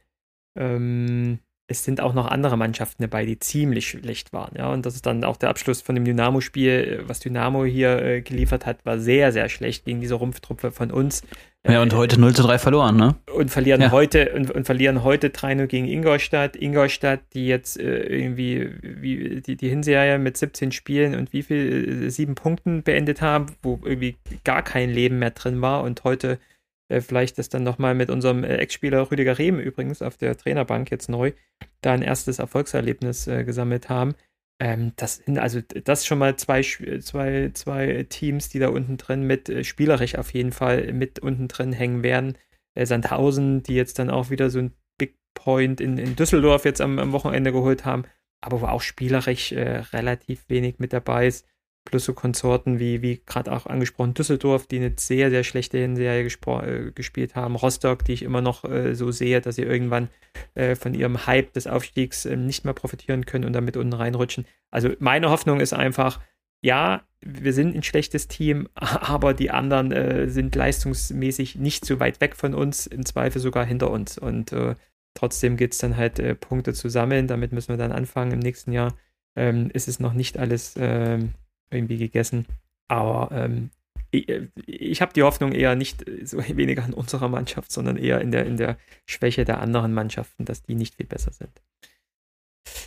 ähm, es sind auch noch andere Mannschaften dabei, die ziemlich schlecht waren. Ja, und das ist dann auch der Abschluss von dem Dynamo-Spiel. Was Dynamo hier äh, geliefert hat, war sehr, sehr schlecht gegen diese Rumpftruppe von uns. Ja, und heute 0 zu 3 verloren, ne? Und verlieren ja. heute und, und, verlieren heute 3-0 gegen Ingolstadt. Ingolstadt, die jetzt äh, irgendwie wie, die, die Hinserie mit 17 Spielen und wie viel? Äh, sieben Punkten beendet haben, wo irgendwie gar kein Leben mehr drin war und heute äh, vielleicht das dann nochmal mit unserem äh, Ex-Spieler Rüdiger Rehm übrigens auf der Trainerbank jetzt neu, da ein erstes Erfolgserlebnis äh, gesammelt haben. Ähm, das sind also das schon mal zwei, zwei, zwei Teams, die da unten drin mit äh, spielerisch auf jeden Fall mit unten drin hängen werden. Äh, Sandhausen, die jetzt dann auch wieder so ein Big Point in, in Düsseldorf jetzt am, am Wochenende geholt haben, aber wo auch spielerisch äh, relativ wenig mit dabei ist plus so Konsorten wie, wie gerade auch angesprochen Düsseldorf, die eine sehr, sehr schlechte Hinserie äh, gespielt haben. Rostock, die ich immer noch äh, so sehe, dass sie irgendwann äh, von ihrem Hype des Aufstiegs ähm, nicht mehr profitieren können und damit unten reinrutschen. Also meine Hoffnung ist einfach, ja, wir sind ein schlechtes Team, aber die anderen äh, sind leistungsmäßig nicht so weit weg von uns, im Zweifel sogar hinter uns. Und äh, trotzdem geht es dann halt äh, Punkte zu sammeln. Damit müssen wir dann anfangen im nächsten Jahr. Ähm, ist es noch nicht alles ähm, irgendwie gegessen. Aber ähm, ich, ich habe die Hoffnung eher nicht so weniger an unserer Mannschaft, sondern eher in der, in der Schwäche der anderen Mannschaften, dass die nicht viel besser sind.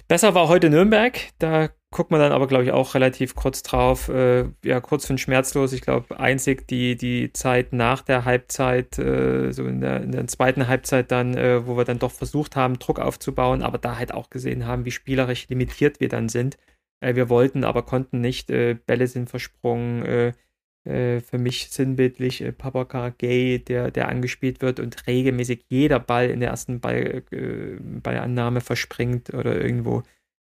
Besser war heute Nürnberg. Da guckt man dann aber, glaube ich, auch relativ kurz drauf. Äh, ja, kurz und schmerzlos. Ich glaube, einzig die, die Zeit nach der Halbzeit, äh, so in der, in der zweiten Halbzeit dann, äh, wo wir dann doch versucht haben, Druck aufzubauen, aber da halt auch gesehen haben, wie spielerisch limitiert wir dann sind. Äh, wir wollten, aber konnten nicht. Äh, Bälle sind versprungen. Äh, für mich sinnbildlich äh, Papaka Gay, der, der angespielt wird und regelmäßig jeder Ball in der ersten Ball, Ballannahme verspringt oder irgendwo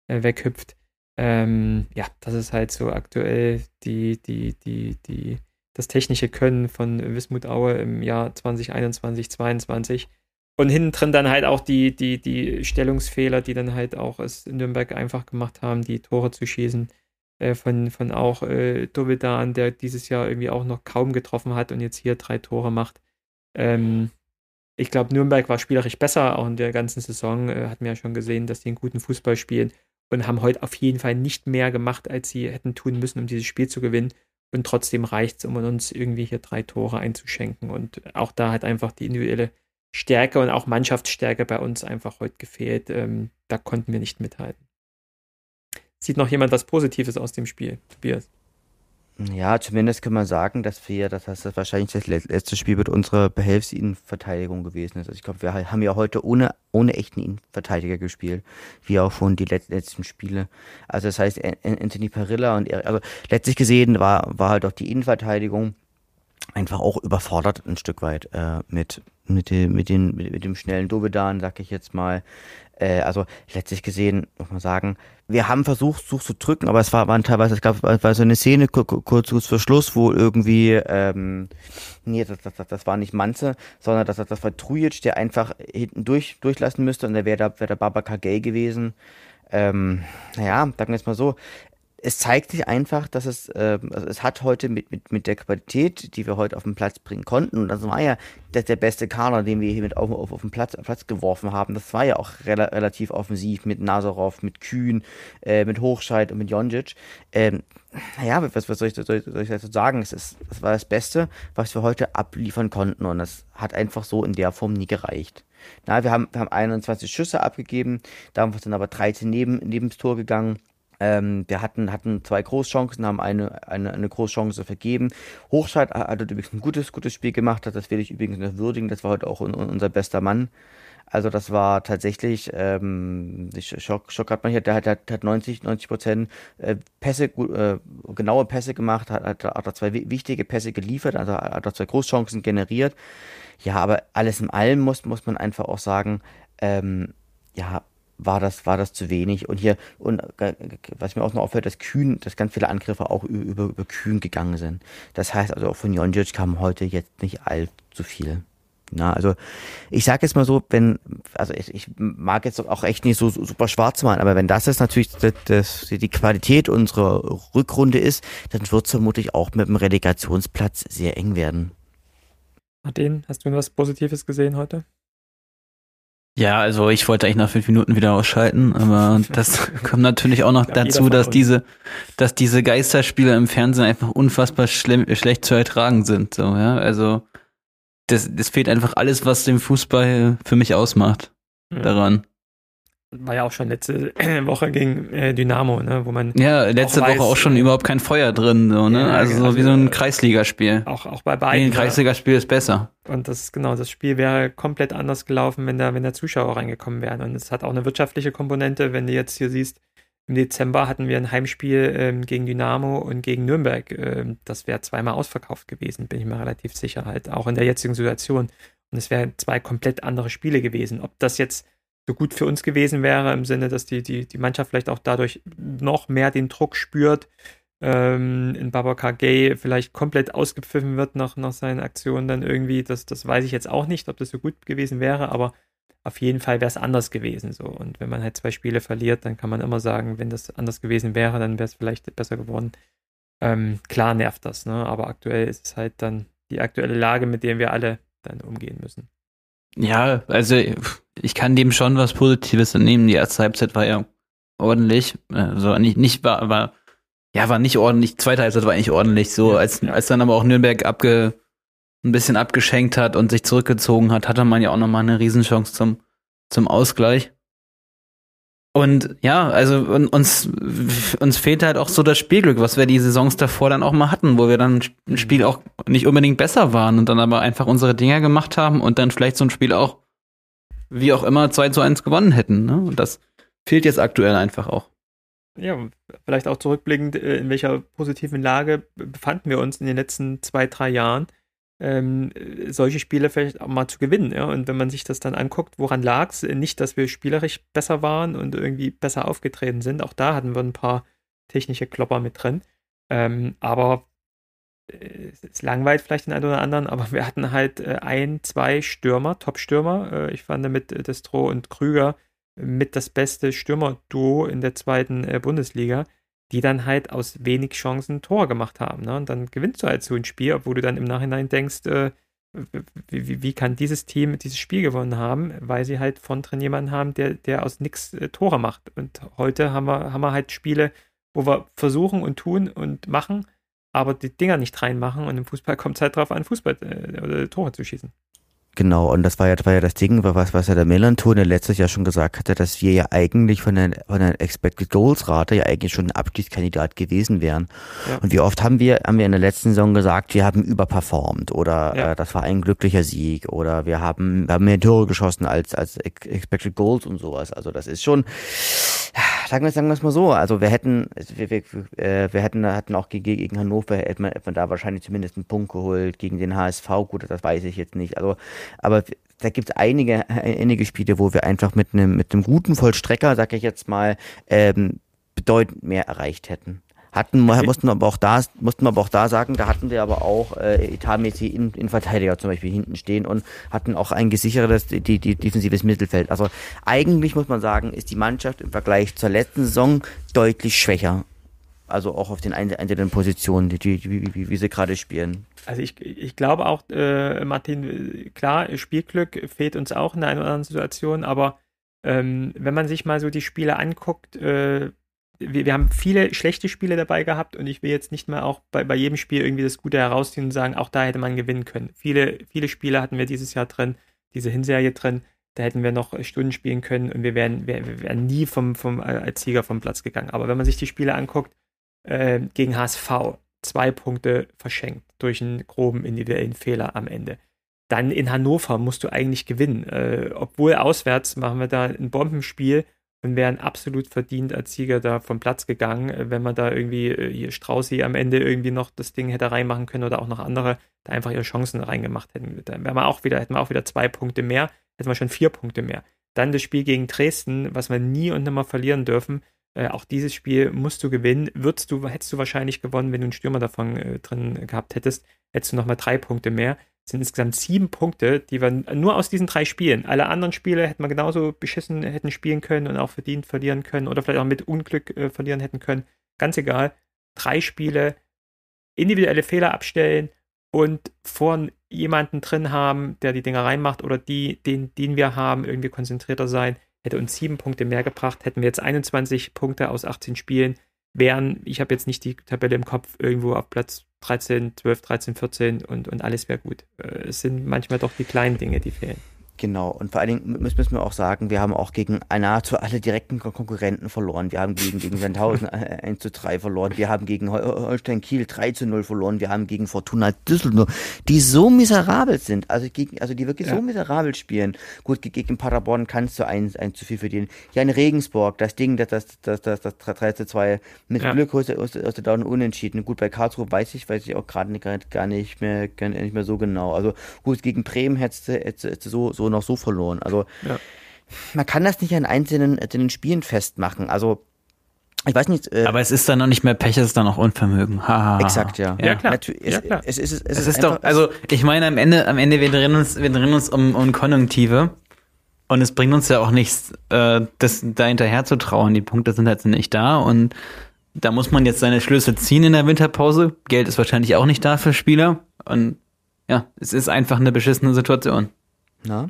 weghüpft. Ähm, ja, das ist halt so aktuell die, die, die, die, das technische Können von Wismut Aue im Jahr 2021, 2022. Und hinten drin dann halt auch die, die, die Stellungsfehler, die dann halt auch es in Nürnberg einfach gemacht haben, die Tore zu schießen. Äh, von, von auch äh, Dovedan, der dieses Jahr irgendwie auch noch kaum getroffen hat und jetzt hier drei Tore macht. Ähm, ich glaube, Nürnberg war spielerisch besser, auch in der ganzen Saison. Äh, hatten wir ja schon gesehen, dass die einen guten Fußball spielen und haben heute auf jeden Fall nicht mehr gemacht, als sie hätten tun müssen, um dieses Spiel zu gewinnen. Und trotzdem reicht es, um uns irgendwie hier drei Tore einzuschenken. Und auch da hat einfach die individuelle Stärke und auch Mannschaftsstärke bei uns einfach heute gefehlt. Ähm, da konnten wir nicht mithalten. Sieht noch jemand was Positives aus dem Spiel, Tobias? Ja, zumindest kann man sagen, dass wir, dass das wahrscheinlich das letzte Spiel mit unserer Behelfsinnenverteidigung gewesen ist. Also ich glaube, wir haben ja heute ohne, ohne echten Innenverteidiger gespielt, wie auch schon die letzten Spiele. Also das heißt, Anthony Parilla und also letztlich gesehen war, war halt auch die Innenverteidigung einfach auch überfordert ein Stück weit äh, mit mit dem mit den mit, mit dem schnellen Dobedan, sag ich jetzt mal. Äh, also letztlich gesehen muss man sagen, wir haben versucht, such zu drücken, aber es war waren teilweise, es gab war so eine Szene kurz, kurz vor Schluss, wo irgendwie ähm, nee, das, das, das war nicht Manze, sondern das, das war Trujic, der einfach hinten durch durchlassen müsste und der wäre da wäre der Baba Gay gewesen. Ähm, naja, sagen wir jetzt mal so, es zeigt sich einfach, dass es, äh, also es hat heute mit, mit, mit der Qualität, die wir heute auf den Platz bringen konnten, und das war ja der, der beste Kader, den wir hier mit auf, auf, auf den Platz, Platz geworfen haben, das war ja auch rela relativ offensiv mit Nazarov, mit Kühn, äh, mit Hochscheid und mit Jonjic. Ähm, naja, was, was soll, ich, soll, soll ich dazu sagen? Es, ist, es war das Beste, was wir heute abliefern konnten, und das hat einfach so in der Form nie gereicht. Na, wir haben, wir haben 21 Schüsse abgegeben, da sind aber 13 neben, neben das Tor gegangen. Ähm, wir hatten, hatten zwei Großchancen, haben eine, eine, eine Großchance vergeben. Hochscheid hat übrigens ein gutes, gutes Spiel gemacht, das will ich übrigens noch würdigen, das war heute auch unser bester Mann. Also das war tatsächlich, ähm, Schock, Schock hat man hier, der hat, hat, hat 90, 90 Prozent äh, Pässe, äh, genaue Pässe gemacht, hat, hat, hat zwei wichtige Pässe geliefert, also hat er zwei Großchancen generiert. Ja, aber alles in allem muss, muss man einfach auch sagen, ähm, ja, war das, war das zu wenig. Und hier, und äh, was mir auch noch auffällt, dass Kühn, dass ganz viele Angriffe auch über, über Kühn gegangen sind. Das heißt also auch von Jonjic kam heute jetzt nicht allzu viel. Na, also ich sage jetzt mal so, wenn, also ich, ich mag jetzt auch echt nicht so, so super schwarz malen, aber wenn das jetzt natürlich das, das, die Qualität unserer Rückrunde ist, dann wird es vermutlich auch mit dem Relegationsplatz sehr eng werden. Martin, hast du was Positives gesehen heute? Ja, also ich wollte eigentlich nach fünf Minuten wieder ausschalten, aber das kommt natürlich auch noch dazu, dass diese, dass diese Geisterspiele im Fernsehen einfach unfassbar schlimm, schlecht zu ertragen sind. So, ja, also das, das fehlt einfach alles, was den Fußball für mich ausmacht. Ja. Daran war ja auch schon letzte Woche gegen äh, Dynamo, ne, wo man ja letzte auch Woche weiß, auch schon äh, überhaupt kein Feuer drin, so ne, ja, also, also so wie so ein Kreisligaspiel. Auch auch bei beiden. Nee, ein Kreisligaspiel ist besser. Und das genau, das Spiel wäre komplett anders gelaufen, wenn da wenn der Zuschauer reingekommen wären. Und es hat auch eine wirtschaftliche Komponente, wenn du jetzt hier siehst. Im Dezember hatten wir ein Heimspiel ähm, gegen Dynamo und gegen Nürnberg. Ähm, das wäre zweimal ausverkauft gewesen, bin ich mir relativ sicher, halt auch in der jetzigen Situation. Und es wären zwei komplett andere Spiele gewesen. Ob das jetzt so gut für uns gewesen wäre, im Sinne, dass die, die, die Mannschaft vielleicht auch dadurch noch mehr den Druck spürt, ähm, in Babacar Gay vielleicht komplett ausgepfiffen wird nach, nach seinen Aktionen dann irgendwie, das, das weiß ich jetzt auch nicht, ob das so gut gewesen wäre, aber auf jeden Fall wäre es anders gewesen so. Und wenn man halt zwei Spiele verliert, dann kann man immer sagen, wenn das anders gewesen wäre, dann wäre es vielleicht besser geworden. Ähm, klar nervt das, ne? aber aktuell ist es halt dann die aktuelle Lage, mit der wir alle dann umgehen müssen. Ja, also ich kann dem schon was Positives entnehmen. Die erste Halbzeit war ja ordentlich. Also nicht, nicht war, war, ja, war nicht ordentlich. Zweite Halbzeit war eigentlich ordentlich. So, als, als dann aber auch Nürnberg abge, ein bisschen abgeschenkt hat und sich zurückgezogen hat, hatte man ja auch nochmal eine Riesenchance zum, zum Ausgleich. Und ja, also uns, uns fehlt halt auch so das Spielglück, was wir die Saisons davor dann auch mal hatten, wo wir dann ein Spiel auch nicht unbedingt besser waren und dann aber einfach unsere Dinger gemacht haben und dann vielleicht so ein Spiel auch, wie auch immer, 2 zu 1 gewonnen hätten. Ne? Und das fehlt jetzt aktuell einfach auch. Ja, vielleicht auch zurückblickend, äh, in welcher positiven Lage befanden wir uns in den letzten zwei, drei Jahren ähm, solche Spiele vielleicht auch mal zu gewinnen. Ja? Und wenn man sich das dann anguckt, woran lag es? Nicht, dass wir spielerisch besser waren und irgendwie besser aufgetreten sind. Auch da hatten wir ein paar technische Klopper mit drin. Ähm, aber äh, es langweilt vielleicht den einen oder anderen, aber wir hatten halt äh, ein, zwei Stürmer, Top-Stürmer. Äh, ich fand mit äh, Destro und Krüger mit das beste Stürmer-Duo in der zweiten äh, Bundesliga die dann halt aus wenig Chancen ein Tor gemacht haben. Ne? Und dann gewinnst du halt so ein Spiel, obwohl du dann im Nachhinein denkst, äh, wie, wie, kann dieses Team dieses Spiel gewonnen haben, weil sie halt von drin jemanden haben, der, der aus nichts äh, Tore macht. Und heute haben wir, haben wir halt Spiele, wo wir versuchen und tun und machen, aber die Dinger nicht reinmachen und im Fußball kommt es halt drauf an, Fußball äh, oder Tore zu schießen. Genau, und das war ja, das war ja das Ding, was, was ja der Melanton letztes Jahr schon gesagt hatte, dass wir ja eigentlich von der, von der Expected Goals Rate ja eigentlich schon ein Abschließkandidat gewesen wären. Ja. Und wie oft haben wir, haben wir in der letzten Saison gesagt, wir haben überperformt oder ja. äh, das war ein glücklicher Sieg oder wir haben, wir haben mehr Tore geschossen als, als Expected Goals und sowas. Also das ist schon, sagen wir, sagen wir es mal so, also wir hätten, wir, wir, äh, wir hätten, hatten auch gegen, gegen Hannover, hätte man, hätte man da wahrscheinlich zumindest einen Punkt geholt, gegen den HSV, gut, das weiß ich jetzt nicht. Also aber da gibt es einige, einige Spiele, wo wir einfach mit einem mit einem guten Vollstrecker, sag ich jetzt mal, ähm, bedeutend mehr erreicht hätten. Hatten, mussten aber auch da, mussten wir aber auch da sagen, da hatten wir aber auch äh, etatmäßig in, in Verteidiger zum Beispiel hinten stehen und hatten auch ein gesichertes die, die defensives Mittelfeld. Also eigentlich muss man sagen, ist die Mannschaft im Vergleich zur letzten Saison deutlich schwächer. Also auch auf den einzelnen Positionen, die, die, wie, wie, wie sie gerade spielen. Also ich, ich glaube auch, äh, Martin, klar, Spielglück fehlt uns auch in einer oder anderen Situation, aber ähm, wenn man sich mal so die Spiele anguckt, äh, wir, wir, haben viele schlechte Spiele dabei gehabt und ich will jetzt nicht mal auch bei, bei jedem Spiel irgendwie das Gute herausziehen und sagen, auch da hätte man gewinnen können. Viele, viele Spiele hatten wir dieses Jahr drin, diese Hinserie drin, da hätten wir noch Stunden spielen können und wir wären, wir, wir wären nie vom, vom, als Sieger vom Platz gegangen. Aber wenn man sich die Spiele anguckt, äh, gegen HSV, zwei Punkte verschenkt durch einen groben individuellen Fehler am Ende. Dann in Hannover musst du eigentlich gewinnen. Äh, obwohl auswärts machen wir da ein Bombenspiel und wären absolut verdient als Sieger da vom Platz gegangen, äh, wenn man da irgendwie äh, hier Straußi am Ende irgendwie noch das Ding hätte reinmachen können oder auch noch andere da einfach ihre Chancen reingemacht hätten. Dann wären wir auch wieder, hätten wir auch wieder zwei Punkte mehr, hätten wir schon vier Punkte mehr. Dann das Spiel gegen Dresden, was wir nie und nimmer verlieren dürfen. Äh, auch dieses Spiel musst du gewinnen. Würdest du, hättest du wahrscheinlich gewonnen, wenn du einen Stürmer davon äh, drin gehabt hättest, hättest du nochmal drei Punkte mehr. Sind insgesamt sieben Punkte, die wir nur aus diesen drei Spielen. Alle anderen Spiele hätten wir genauso beschissen hätten spielen können und auch verdient verlieren können oder vielleicht auch mit Unglück äh, verlieren hätten können. Ganz egal. Drei Spiele, individuelle Fehler abstellen und vorn jemanden drin haben, der die Dinger reinmacht oder die, den, den wir haben, irgendwie konzentrierter sein, hätte uns sieben Punkte mehr gebracht. Hätten wir jetzt 21 Punkte aus 18 Spielen, wären, ich habe jetzt nicht die Tabelle im Kopf, irgendwo auf Platz 13, 12, 13, 14 und, und alles wäre gut. Äh, es sind manchmal doch die kleinen Dinge, die fehlen. Genau, und vor allen Dingen müssen wir auch sagen, wir haben auch gegen nahezu alle direkten Konkurrenten verloren. Wir haben gegen, gegen Sandhausen 1 zu 3 verloren, wir haben gegen Holstein Kiel 3 zu 0 verloren, wir haben gegen Fortuna Düsseldorf, die so miserabel sind, also gegen, also die wirklich ja. so miserabel spielen. Gut, gegen Paderborn kannst du 1, 1 zu viel verdienen. Ja, in Regensburg, das Ding, das, das, das, das, das 3 zu 2 mit ja. Glück aus, aus, aus der Dauer unentschieden. Gut, bei Karlsruhe weiß ich, weiß ich auch gerade gar nicht mehr, gar nicht mehr so genau. Also gut, gegen Bremen hättest du, hättest du so, so noch so verloren. Also ja. man kann das nicht an einzelnen, einzelnen Spielen festmachen. Also ich weiß nicht. Äh, aber es ist dann noch nicht mehr Pech, es ist dann auch Unvermögen. Ha, ha, ha. Exakt, ja. Ja, klar. Es, ja, klar. Es, es, es, es ist, ist doch, also ich meine am Ende, am Ende wir drehen uns, wir drehen uns um, um Konjunktive und es bringt uns ja auch nichts, äh, das da hinterher zu trauern. Die Punkte sind halt nicht da und da muss man jetzt seine Schlüsse ziehen in der Winterpause. Geld ist wahrscheinlich auch nicht da für Spieler und ja, es ist einfach eine beschissene Situation. Na?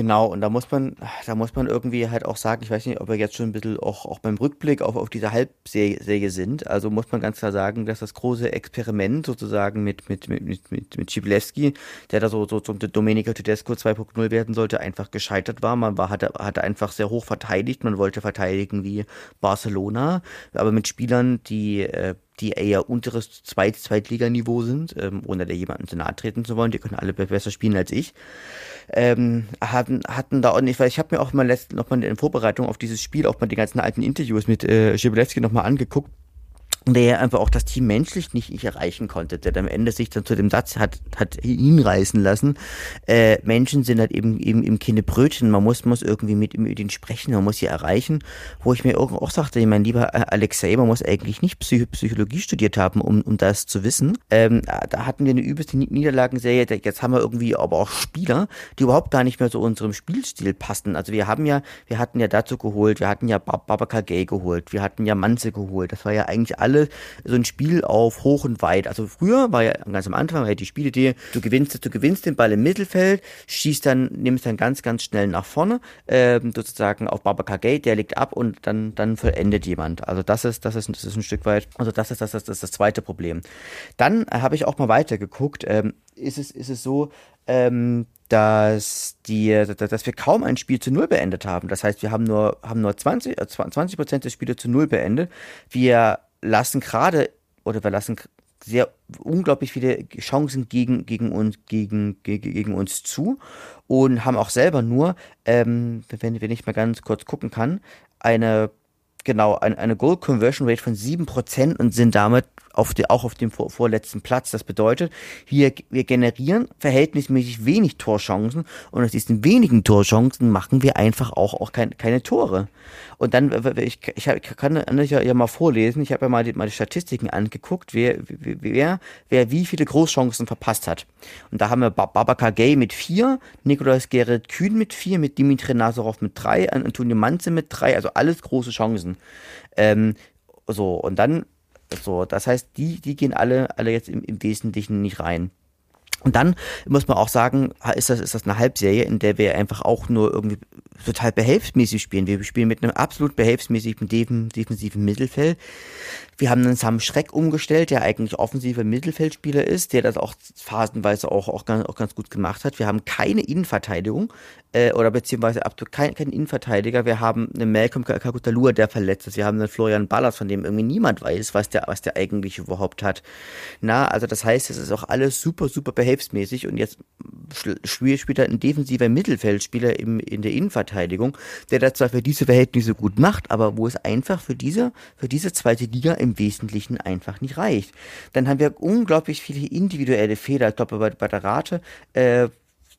Genau, und da muss man, da muss man irgendwie halt auch sagen, ich weiß nicht, ob wir jetzt schon ein bisschen auch, auch beim Rückblick auf, auf diese Halbserie sind. Also muss man ganz klar sagen, dass das große Experiment sozusagen mit, mit, mit, mit, mit, mit Schiblewski, der da so, so zum Domenico Tedesco 2.0 werden sollte, einfach gescheitert war. Man war, hatte, hatte einfach sehr hoch verteidigt. Man wollte verteidigen wie Barcelona, aber mit Spielern, die, äh, die eher unteres Zweit Zweitliganiveau sind, ähm, ohne da jemanden zu nahe treten zu wollen. Die können alle besser spielen als ich. Ähm, hatten, hatten da nicht, weil ich habe mir auch mal letzten, noch mal in Vorbereitung auf dieses Spiel auch mal die ganzen alten Interviews mit äh, Schibilewski noch mal angeguckt der einfach auch das Team menschlich nicht, nicht erreichen konnte, der am Ende sich dann zu dem Satz hat, hat hinreißen lassen. Äh, Menschen sind halt eben, eben, eben keine Brötchen, man muss, muss irgendwie mit, mit ihnen sprechen, man muss sie erreichen, wo ich mir auch sagte, mein lieber Alexei, man muss eigentlich nicht Psych Psychologie studiert haben, um, um das zu wissen. Ähm, da hatten wir eine übelste Niederlagenserie, jetzt haben wir irgendwie aber auch Spieler, die überhaupt gar nicht mehr zu unserem Spielstil passen. Also wir haben ja, wir hatten ja dazu geholt, wir hatten ja Babaka Gay geholt, wir hatten ja Manze geholt, das war ja eigentlich alles alle so ein Spiel auf hoch und weit. Also früher war ja ganz am Anfang ja die Spielidee, du gewinnst, du gewinnst den Ball im Mittelfeld, schießt dann, nimmst dann ganz, ganz schnell nach vorne, äh, sozusagen auf Babaka Gate, der liegt ab und dann, dann vollendet jemand. Also das ist, das ist, das ist ein Stück weit, also das ist das, das, ist das zweite Problem. Dann äh, habe ich auch mal weitergeguckt, ähm, ist es, ist es so, ähm, dass die, dass wir kaum ein Spiel zu Null beendet haben. Das heißt, wir haben nur, haben nur 20, 20 äh, Prozent der Spiele zu Null beendet. Wir lassen gerade oder wir lassen sehr unglaublich viele Chancen gegen, gegen, uns, gegen, gegen, gegen uns zu und haben auch selber nur, ähm, wenn, wenn ich mal ganz kurz gucken kann, eine genau eine, eine Goal Conversion Rate von 7% und sind damit auf die, auch auf dem vor, vorletzten Platz. Das bedeutet, wir, wir generieren verhältnismäßig wenig Torchancen und aus diesen wenigen Torchancen machen wir einfach auch, auch kein, keine Tore. Und dann, ich, ich, kann ja, ja mal vorlesen, ich habe ja mal die, mal die Statistiken angeguckt, wer, wer, wer wie viele Großchancen verpasst hat. Und da haben wir Babaka Gay mit vier, Nikolaus Gerrit Kühn mit vier, mit Dimitri Nazarov mit drei, Antonio Manze mit drei, also alles große Chancen. Ähm, So, und dann, so, das heißt, die, die gehen alle, alle jetzt im, im Wesentlichen nicht rein. Und dann muss man auch sagen, ist das, ist das eine Halbserie, in der wir einfach auch nur irgendwie total behelfsmäßig spielen. Wir spielen mit einem absolut behelfsmäßigen defensiven Mittelfeld. Wir haben einen Sam Schreck umgestellt, der eigentlich offensiver Mittelfeldspieler ist, der das auch phasenweise auch, auch, ganz, auch ganz gut gemacht hat. Wir haben keine Innenverteidigung äh, oder beziehungsweise keinen kein Innenverteidiger. Wir haben einen Malcolm Kakutalua, der verletzt ist. Wir haben einen Florian Ballas, von dem irgendwie niemand weiß, was der, was der eigentlich überhaupt hat. Na, also das heißt, es ist auch alles super, super behelfsmäßig und jetzt spielt er ein defensiver Mittelfeldspieler im, in der Innenverteidigung, der das zwar für diese Verhältnisse gut macht, aber wo es einfach für diese, für diese zweite Liga im im Wesentlichen einfach nicht reicht. Dann haben wir unglaublich viele individuelle Fehler. Ich glaube, bei, bei der Rate äh,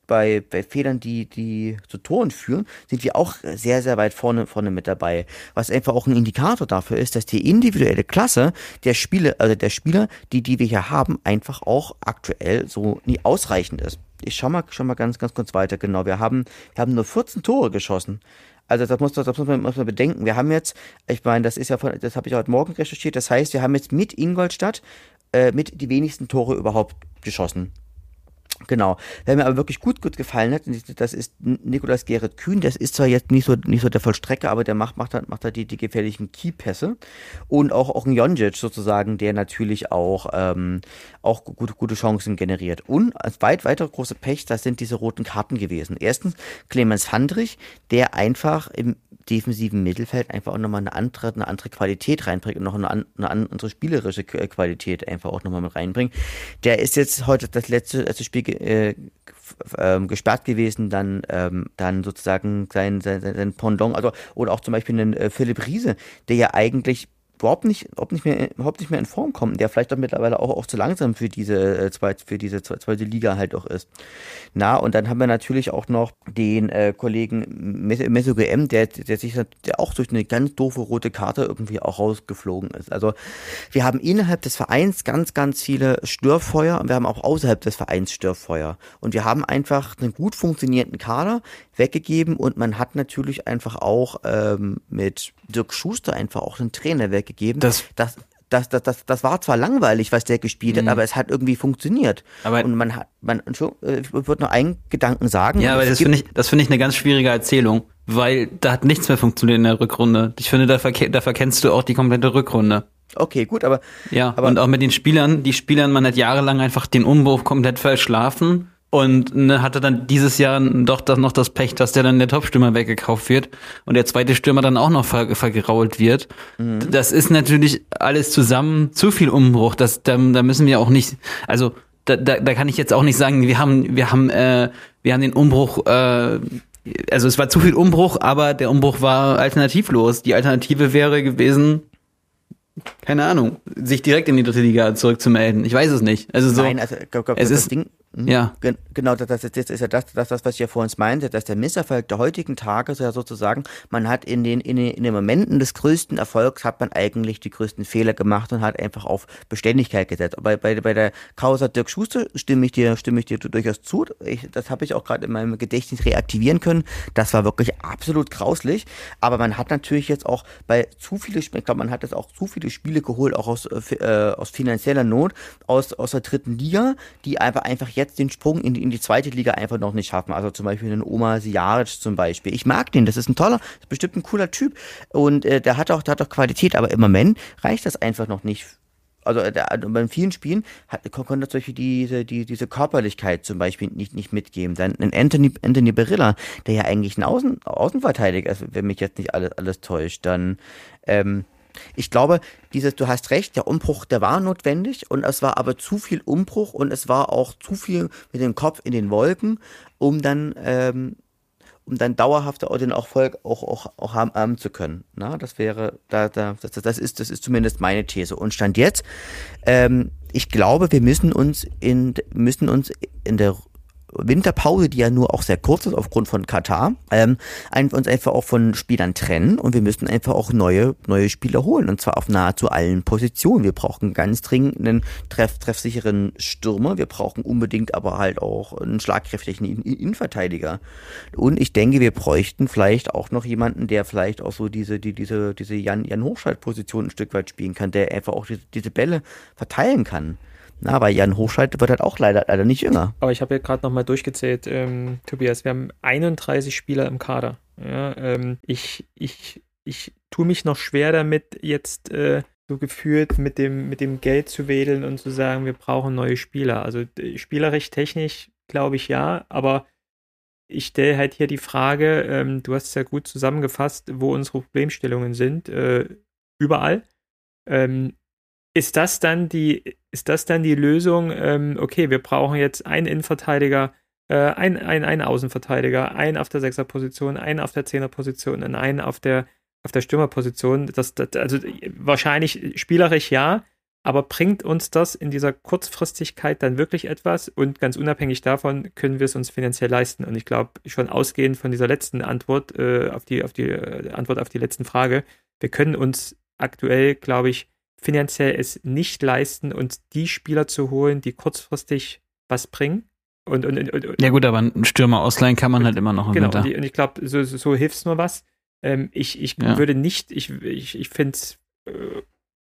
bei, bei Fehlern, die, die zu Toren führen, sind wir auch sehr, sehr weit vorne, vorne mit dabei. Was einfach auch ein Indikator dafür ist, dass die individuelle Klasse der Spieler, also der Spieler, die, die wir hier haben, einfach auch aktuell so nie ausreichend ist. Ich schau mal, schau mal ganz, ganz kurz weiter. Genau, wir haben, wir haben nur 14 Tore geschossen. Also das muss, das muss, man, muss man bedenken. Wir haben jetzt, ich meine, das ist ja von, das habe ich heute Morgen recherchiert, das heißt, wir haben jetzt mit Ingolstadt äh, mit die wenigsten Tore überhaupt geschossen. Genau. Wer mir aber wirklich gut, gut gefallen hat, das ist Nikolaus Gerrit Kühn. Das ist zwar jetzt nicht so, nicht so der Vollstrecker, aber der macht, macht, macht da die, die gefährlichen Keypässe. Und auch, auch ein Jonjic sozusagen, der natürlich auch, ähm, auch gute, gute Chancen generiert. Und als weit, weiter große Pech, das sind diese roten Karten gewesen. Erstens Clemens Handrich, der einfach im defensiven Mittelfeld einfach auch nochmal eine andere, eine andere Qualität reinbringt und noch eine, eine andere spielerische Qualität einfach auch nochmal mit reinbringt. Der ist jetzt heute das letzte, letzte Spiel äh, ähm, gesperrt gewesen, dann, ähm, dann sozusagen sein, sein, sein Pendant, also, oder auch zum Beispiel einen äh, Philipp Riese, der ja eigentlich überhaupt nicht, überhaupt nicht mehr, überhaupt nicht mehr in Form kommt, der vielleicht auch mittlerweile auch, auch zu langsam für diese äh, zweite, für diese zweite Liga halt auch ist. Na, und dann haben wir natürlich auch noch den äh, Kollegen Meso GM, der, der sich der auch durch eine ganz doofe rote Karte irgendwie auch rausgeflogen ist. Also wir haben innerhalb des Vereins ganz, ganz viele Störfeuer und wir haben auch außerhalb des Vereins Störfeuer. Und wir haben einfach einen gut funktionierenden Kader weggegeben und man hat natürlich einfach auch ähm, mit Dirk Schuster einfach auch einen Trainer weggegeben. Das, das, das, das, das, das war zwar langweilig, was der gespielt hat, mhm. aber es hat irgendwie funktioniert. Aber und man hat, man, äh, ich würde noch einen Gedanken sagen. Ja, aber das finde ich, das finde ich eine ganz schwierige Erzählung, weil da hat nichts mehr funktioniert in der Rückrunde. Ich finde, da, verke da verkennst du auch die komplette Rückrunde. Okay, gut, aber. Ja, aber und auch mit den Spielern, die Spielern, man hat jahrelang einfach den Umbruch komplett verschlafen und ne, hatte dann dieses Jahr doch das, noch das Pech, dass der dann der Top-Stürmer weggekauft wird und der zweite Stürmer dann auch noch ver vergrault wird. Mhm. Das ist natürlich alles zusammen zu viel Umbruch. Das, da, da müssen wir auch nicht, also da, da, da kann ich jetzt auch nicht sagen, wir haben, wir haben, äh, wir haben den Umbruch, äh, also es war zu viel Umbruch, aber der Umbruch war alternativlos. Die Alternative wäre gewesen, keine Ahnung, sich direkt in die dritte Liga zurückzumelden. Ich weiß es nicht. Also so, Nein, also glaub, glaub, es ist, Ding, Mhm. Ja. Gen genau, das, das, das ist ja das, das, das, was ich ja vorhin meinte, dass der Misserfolg der heutigen Tage ja sozusagen, man hat in den, in den, in den Momenten des größten Erfolgs hat man eigentlich die größten Fehler gemacht und hat einfach auf Beständigkeit gesetzt. Aber bei, bei der Causa Dirk Schuster stimme ich dir, stimme ich dir durchaus zu. Ich, das habe ich auch gerade in meinem Gedächtnis reaktivieren können. Das war wirklich absolut grauslich. Aber man hat natürlich jetzt auch bei zu viele, ich glaube, man hat jetzt auch zu viele Spiele geholt, auch aus, äh, aus finanzieller Not, aus, aus der dritten Liga, die einfach, einfach jetzt jetzt den Sprung in die, in die zweite Liga einfach noch nicht schaffen. Also zum Beispiel den Oma Sijaric zum Beispiel. Ich mag den, das ist ein toller, ist bestimmt ein cooler Typ und äh, der hat auch, der hat auch Qualität, aber im Moment reicht das einfach noch nicht also der, also bei vielen Spielen hat, konnte zum Beispiel diese, die, diese Körperlichkeit zum Beispiel nicht, nicht mitgeben. Dann ein Anthony, Anthony Barilla, der ja eigentlich ein Außen, Außenverteidiger ist, wenn mich jetzt nicht alles, alles täuscht, dann ähm, ich glaube, dieses, du hast recht, der Umbruch, der war notwendig und es war aber zu viel Umbruch und es war auch zu viel mit dem Kopf in den Wolken, um dann, ähm, um dann dauerhafter den Erfolg auch, auch, auch haben, haben zu können. Na, das wäre, da, da, das, das ist, das ist zumindest meine These. Und Stand jetzt, ähm, ich glaube, wir müssen uns in, müssen uns in der Winterpause, die ja nur auch sehr kurz ist aufgrund von Katar, ähm, uns einfach auch von Spielern trennen und wir müssen einfach auch neue, neue Spieler holen und zwar auf nahezu allen Positionen. Wir brauchen ganz dringend einen treff, treffsicheren Stürmer, wir brauchen unbedingt aber halt auch einen schlagkräftigen Innenverteidiger. Und ich denke, wir bräuchten vielleicht auch noch jemanden, der vielleicht auch so diese, die, diese, diese Jan, Jan Hochschalt-Position ein Stück weit spielen kann, der einfach auch diese, diese Bälle verteilen kann. Na, aber Jan Hochscheit wird halt auch leider, leider nicht jünger. Aber ich habe ja gerade nochmal durchgezählt, ähm, Tobias, wir haben 31 Spieler im Kader. Ja, ähm, ich, ich, ich tue mich noch schwer damit, jetzt äh, so gefühlt mit dem, mit dem Geld zu wedeln und zu sagen, wir brauchen neue Spieler. Also spielerisch, technisch glaube ich ja, aber ich stelle halt hier die Frage, ähm, du hast es ja gut zusammengefasst, wo unsere Problemstellungen sind, äh, überall. Ähm, ist das dann die, ist das dann die Lösung? Ähm, okay, wir brauchen jetzt einen Innenverteidiger, äh, einen, einen, einen Außenverteidiger, einen auf der Sechserposition, einen auf der Zehnerposition und einen auf der, auf der Stürmerposition. Das, das, also wahrscheinlich spielerisch ja, aber bringt uns das in dieser Kurzfristigkeit dann wirklich etwas? Und ganz unabhängig davon können wir es uns finanziell leisten. Und ich glaube, schon ausgehend von dieser letzten Antwort äh, auf die, auf die äh, Antwort auf die letzten Frage, wir können uns aktuell, glaube ich, finanziell es nicht leisten, uns die Spieler zu holen, die kurzfristig was bringen. Und, und, und, ja gut, aber einen Stürmer ausleihen kann man halt immer noch im genau, Winter. Und, und ich glaube, so, so, so hilft es nur was. Ähm, ich ich ja. würde nicht, ich, ich, ich finde es äh,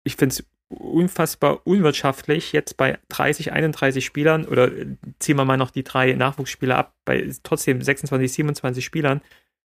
ich find's unfassbar unwirtschaftlich, jetzt bei 30, 31 Spielern oder äh, ziehen wir mal noch die drei Nachwuchsspieler ab, bei trotzdem 26, 27 Spielern,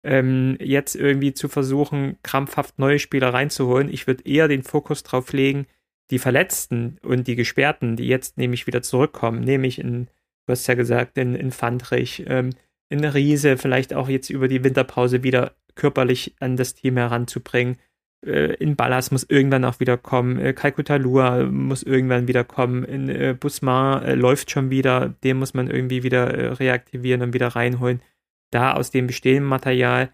ähm, jetzt irgendwie zu versuchen, krampfhaft neue Spieler reinzuholen. Ich würde eher den Fokus drauf legen, die Verletzten und die Gesperrten, die jetzt nämlich wieder zurückkommen, nämlich in, du hast ja gesagt, in, in Fandrich, ähm, in Riese, vielleicht auch jetzt über die Winterpause wieder körperlich an das Team heranzubringen. Äh, in Ballas muss irgendwann auch wieder kommen. Äh, Kalkutalua muss irgendwann wieder kommen. In äh, Busmar äh, läuft schon wieder. Den muss man irgendwie wieder äh, reaktivieren und wieder reinholen da aus dem bestehenden Material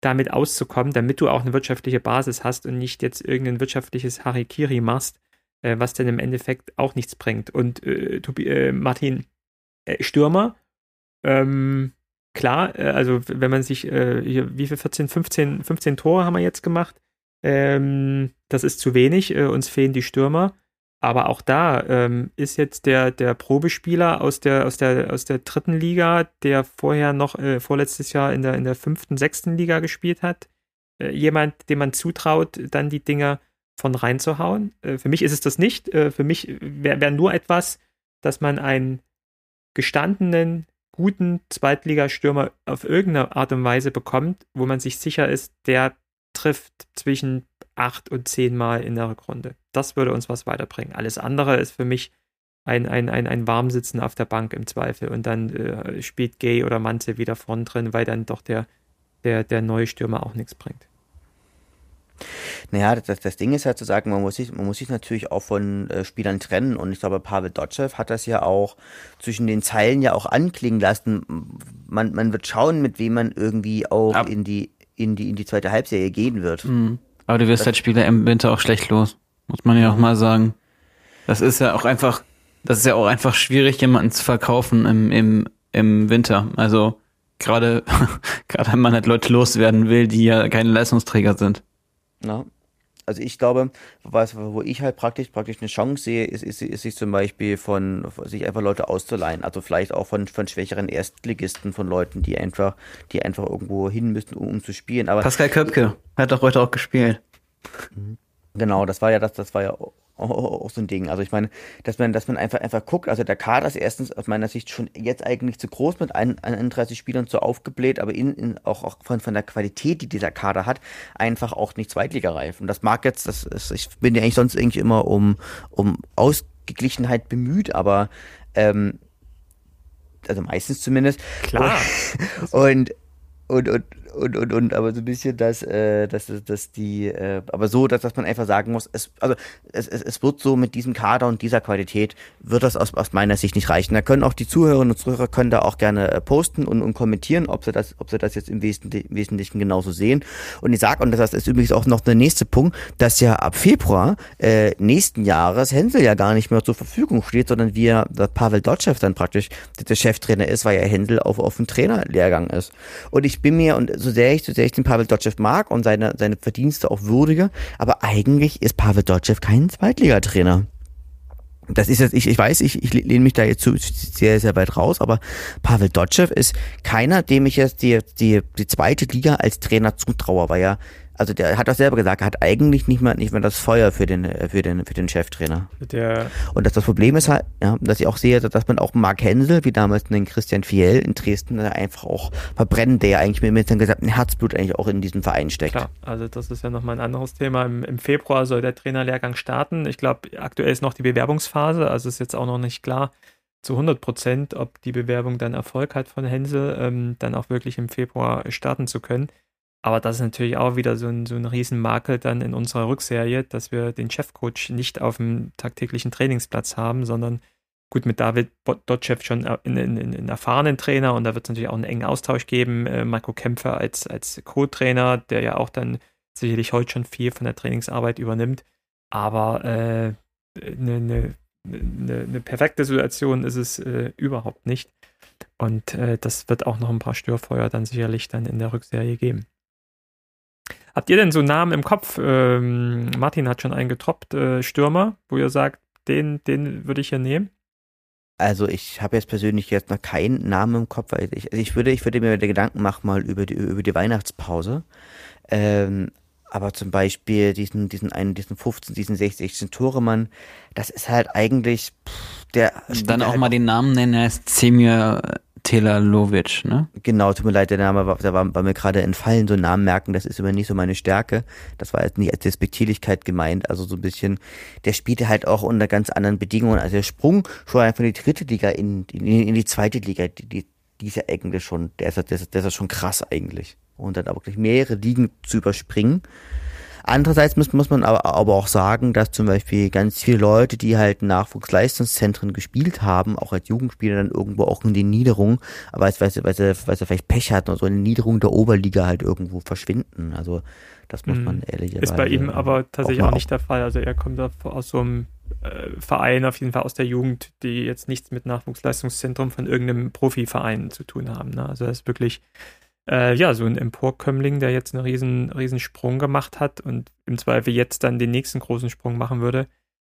damit auszukommen, damit du auch eine wirtschaftliche Basis hast und nicht jetzt irgendein wirtschaftliches Harikiri machst, äh, was dann im Endeffekt auch nichts bringt. Und äh, Tobi, äh, Martin, äh, Stürmer, ähm, klar, äh, also wenn man sich, äh, hier, wie viel, 14, 15, 15 Tore haben wir jetzt gemacht, ähm, das ist zu wenig, uns fehlen die Stürmer. Aber auch da ähm, ist jetzt der, der Probespieler aus der, aus, der, aus der dritten Liga, der vorher noch äh, vorletztes Jahr in der, in der fünften, sechsten Liga gespielt hat, äh, jemand, dem man zutraut, dann die Dinger von reinzuhauen. Äh, für mich ist es das nicht. Äh, für mich wäre wär nur etwas, dass man einen gestandenen, guten Zweitligastürmer auf irgendeine Art und Weise bekommt, wo man sich sicher ist, der trifft zwischen acht und zehn Mal in der Rückrunde. Das würde uns was weiterbringen. Alles andere ist für mich ein, ein, ein, ein Warmsitzen auf der Bank im Zweifel und dann äh, spielt Gay oder Manze wieder vorn drin, weil dann doch der, der, der neue Stürmer auch nichts bringt. Naja, das, das Ding ist halt zu sagen, man muss sich, man muss sich natürlich auch von äh, Spielern trennen und ich glaube, Pavel Dotschew hat das ja auch zwischen den Zeilen ja auch anklingen lassen. Man, man wird schauen, mit wem man irgendwie auch Ab in die, in die, in die zweite Halbserie gehen wird. Mhm. Aber du wirst halt Spieler im Winter auch schlecht los. Muss man ja auch mal sagen. Das ist ja auch einfach, das ist ja auch einfach schwierig, jemanden zu verkaufen im, im, im Winter. Also gerade, gerade wenn man halt Leute loswerden will, die ja keine Leistungsträger sind. Ja also ich glaube, was, wo ich halt praktisch, praktisch eine Chance sehe, ist, ist, ist sich zum Beispiel von, sich einfach Leute auszuleihen. Also vielleicht auch von, von schwächeren Erstligisten, von Leuten, die einfach, die einfach irgendwo hin müssen, um, um zu spielen. Aber Pascal Köpke hat doch heute auch gespielt. Genau, das war ja das, das war ja auch so ein Ding. Also ich meine, dass man, dass man einfach, einfach guckt, also der Kader ist erstens aus meiner Sicht schon jetzt eigentlich zu groß mit 31 Spielern zu aufgebläht, aber in, in, auch, auch von, von der Qualität, die dieser Kader hat, einfach auch nicht Zweitligareif. Und das mag jetzt, das ist, ich bin ja eigentlich sonst irgendwie immer um, um Ausgeglichenheit bemüht, aber ähm, also meistens zumindest. Klar. Und, und, und, und, und, und, aber so ein bisschen, dass, äh, dass, dass die, äh, aber so, dass, dass man einfach sagen muss, es, also es, es, es wird so mit diesem Kader und dieser Qualität, wird das aus, aus meiner Sicht nicht reichen. Da können auch die Zuhörerinnen und Zuhörer können da auch gerne äh, posten und, und kommentieren, ob sie das, ob sie das jetzt im Wesentlichen, im Wesentlichen genauso sehen. Und ich sag, und das ist übrigens auch noch der nächste Punkt, dass ja ab Februar äh, nächsten Jahres Hänsel ja gar nicht mehr zur Verfügung steht, sondern wir, Pavel Dotschew dann praktisch der Cheftrainer ist, weil ja Händel auf, auf dem Trainerlehrgang ist. Und ich bin mir, und so sehr ich, so sehr ich den Pavel Dotschew mag und seine, seine Verdienste auch würdige, aber eigentlich ist Pavel Dotschew kein Zweitligatrainer. Das ist jetzt, ich, ich weiß, ich, ich lehne mich da jetzt zu, sehr, sehr weit raus, aber Pavel Dotschew ist keiner, dem ich jetzt die, die, die zweite Liga als Trainer zutraue, weil er also der hat auch selber gesagt, er hat eigentlich nicht mehr, nicht mehr das Feuer für den, äh, für den, für den Cheftrainer. Der und dass das Problem ist halt, ja, dass ich auch sehe, dass man auch Mark Hensel, wie damals den Christian Fiel in Dresden, einfach auch verbrennen, der ja eigentlich mit, mit seinem gesamten Herzblut eigentlich auch in diesem Verein steckt. Klar, also das ist ja nochmal ein anderes Thema. Im, Im, Februar soll der Trainerlehrgang starten. Ich glaube, aktuell ist noch die Bewerbungsphase, also ist jetzt auch noch nicht klar zu 100 Prozent, ob die Bewerbung dann Erfolg hat von Hensel, ähm, dann auch wirklich im Februar starten zu können. Aber das ist natürlich auch wieder so ein, so ein Riesenmakel dann in unserer Rückserie, dass wir den Chefcoach nicht auf dem tagtäglichen Trainingsplatz haben, sondern gut mit David Dotchev schon einen, erfahrenen Trainer und da wird es natürlich auch einen engen Austausch geben. Äh, Marco Kämpfer als, als Co-Trainer, der ja auch dann sicherlich heute schon viel von der Trainingsarbeit übernimmt. Aber äh, eine, eine, eine, eine perfekte Situation ist es äh, überhaupt nicht. Und äh, das wird auch noch ein paar Störfeuer dann sicherlich dann in der Rückserie geben. Habt ihr denn so Namen im Kopf? Ähm, Martin hat schon einen getroppt, äh, Stürmer, wo ihr sagt, den, den würde ich hier nehmen? Also ich habe jetzt persönlich jetzt noch keinen Namen im Kopf. Also ich, also ich würde, ich würde mir Gedanken machen mal über die, über die Weihnachtspause. Ähm, aber zum Beispiel diesen, diesen einen, diesen 15, diesen 60. Toremann, das ist halt eigentlich pff, der. Dann auch halt mal den Namen nennen, er ist Zemir Telalovic, ne? Genau, tut mir leid, der Name war, der war, war mir gerade entfallen, so Namen merken, das ist immer nicht so meine Stärke. Das war jetzt nicht als Despektierlichkeit gemeint, also so ein bisschen, der spielte halt auch unter ganz anderen Bedingungen. Also der Sprung schon einfach in die dritte Liga in, in, in die zweite Liga, die, die, die ist ja eigentlich schon, der ist, der, ist, der ist schon krass eigentlich. Und dann aber gleich mehrere Ligen zu überspringen Andererseits muss, muss man aber, aber auch sagen, dass zum Beispiel ganz viele Leute, die halt Nachwuchsleistungszentren gespielt haben, auch als Jugendspieler dann irgendwo auch in den Niederungen, aber weil sie, weil sie, weil sie vielleicht Pech hatten oder so in den Niederungen der Oberliga halt irgendwo verschwinden. Also das muss man mhm. ehrlich Ist bei ihm aber tatsächlich auch, auch nicht der Fall. Also er kommt aus so einem äh, Verein, auf jeden Fall aus der Jugend, die jetzt nichts mit Nachwuchsleistungszentrum von irgendeinem Profiverein zu tun haben. Ne? Also er ist wirklich äh, ja, so ein Emporkömmling, der jetzt einen riesen, riesen Sprung gemacht hat und im Zweifel jetzt dann den nächsten großen Sprung machen würde.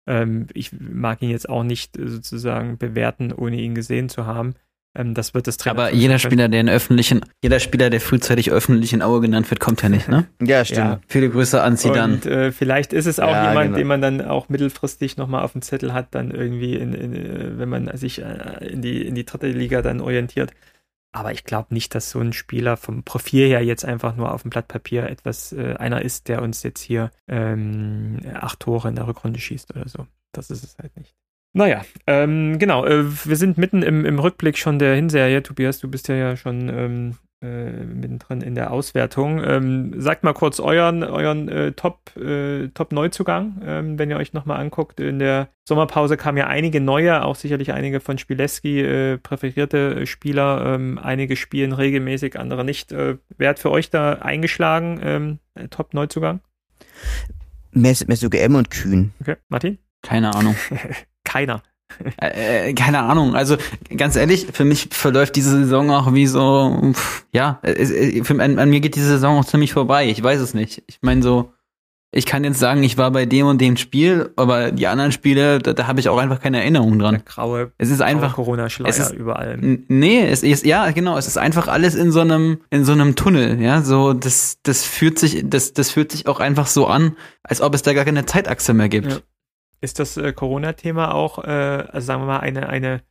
Ähm, ich mag ihn jetzt auch nicht sozusagen bewerten, ohne ihn gesehen zu haben. Ähm, das wird das Trainer. Aber jeder Spieler, der in öffentlichen, jeder Spieler, der frühzeitig öffentlich in Auge genannt wird, kommt ja nicht, ne? ja, stimmt. Ja. Viele Grüße an Zidane. Und äh, vielleicht ist es auch ja, jemand, genau. den man dann auch mittelfristig nochmal auf dem Zettel hat, dann irgendwie, in, in, äh, wenn man sich äh, in, die, in die dritte Liga dann orientiert. Aber ich glaube nicht, dass so ein Spieler vom Profil her jetzt einfach nur auf dem Blatt Papier etwas äh, einer ist, der uns jetzt hier ähm, acht Tore in der Rückrunde schießt oder so. Das ist es halt nicht. Naja, ähm, genau. Äh, wir sind mitten im, im Rückblick schon der Hinserie. Tobias, du bist ja, ja schon ähm, äh, mittendrin in der Auswertung. Ähm, sagt mal kurz euren, euren äh, Top, äh, Top Neuzugang, ähm, wenn ihr euch nochmal anguckt. In der Sommerpause kamen ja einige neue, auch sicherlich einige von Spileski äh, präferierte Spieler. Ähm, einige spielen regelmäßig, andere nicht. Äh, wer hat für euch da eingeschlagen? Ähm, Top Neuzugang? Mess, Messuge M und Kühn. Okay, Martin? Keine Ahnung. Keiner. Äh, äh, keine Ahnung. Also ganz ehrlich, für mich verläuft diese Saison auch wie so, pff, ja, es, für, an, an, mir geht diese Saison auch ziemlich vorbei. Ich weiß es nicht. Ich meine so, ich kann jetzt sagen, ich war bei dem und dem Spiel, aber die anderen Spiele, da, da habe ich auch einfach keine Erinnerung dran. Der graue, es ist einfach Corona-Schleier überall. Nee, es ist ja genau, es ist einfach alles in so einem in so einem Tunnel, ja, so das das fühlt sich das das fühlt sich auch einfach so an, als ob es da gar keine Zeitachse mehr gibt. Ja ist das äh, Corona-Thema auch, äh, also sagen wir mal, eine, eine,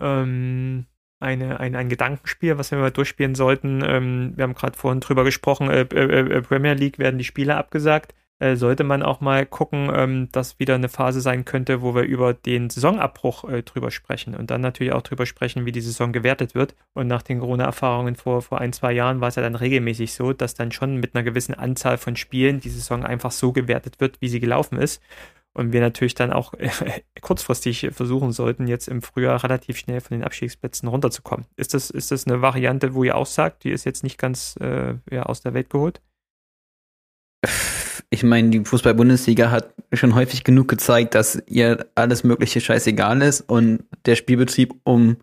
ähm, eine, ein, ein Gedankenspiel, was wir mal durchspielen sollten. Ähm, wir haben gerade vorhin drüber gesprochen, äh, äh, äh, Premier League werden die Spiele abgesagt. äh, sollte man auch mal gucken, ähm, dass wieder eine Phase sein könnte, wo wir über den Saisonabbruch äh, drüber sprechen und dann natürlich auch drüber sprechen, wie die Saison gewertet wird. Und nach den Corona-Erfahrungen vor, vor ein, zwei Jahren war es ja dann regelmäßig so, dass dann schon mit einer gewissen Anzahl von Spielen die Saison einfach so gewertet wird, wie sie gelaufen ist. Und wir natürlich dann auch kurzfristig versuchen sollten, jetzt im Frühjahr relativ schnell von den Abstiegsplätzen runterzukommen. Ist das, ist das eine Variante, wo ihr auch sagt, die ist jetzt nicht ganz äh, ja, aus der Welt geholt? Ich meine, die Fußball-Bundesliga hat schon häufig genug gezeigt, dass ihr alles Mögliche scheißegal ist und der Spielbetrieb um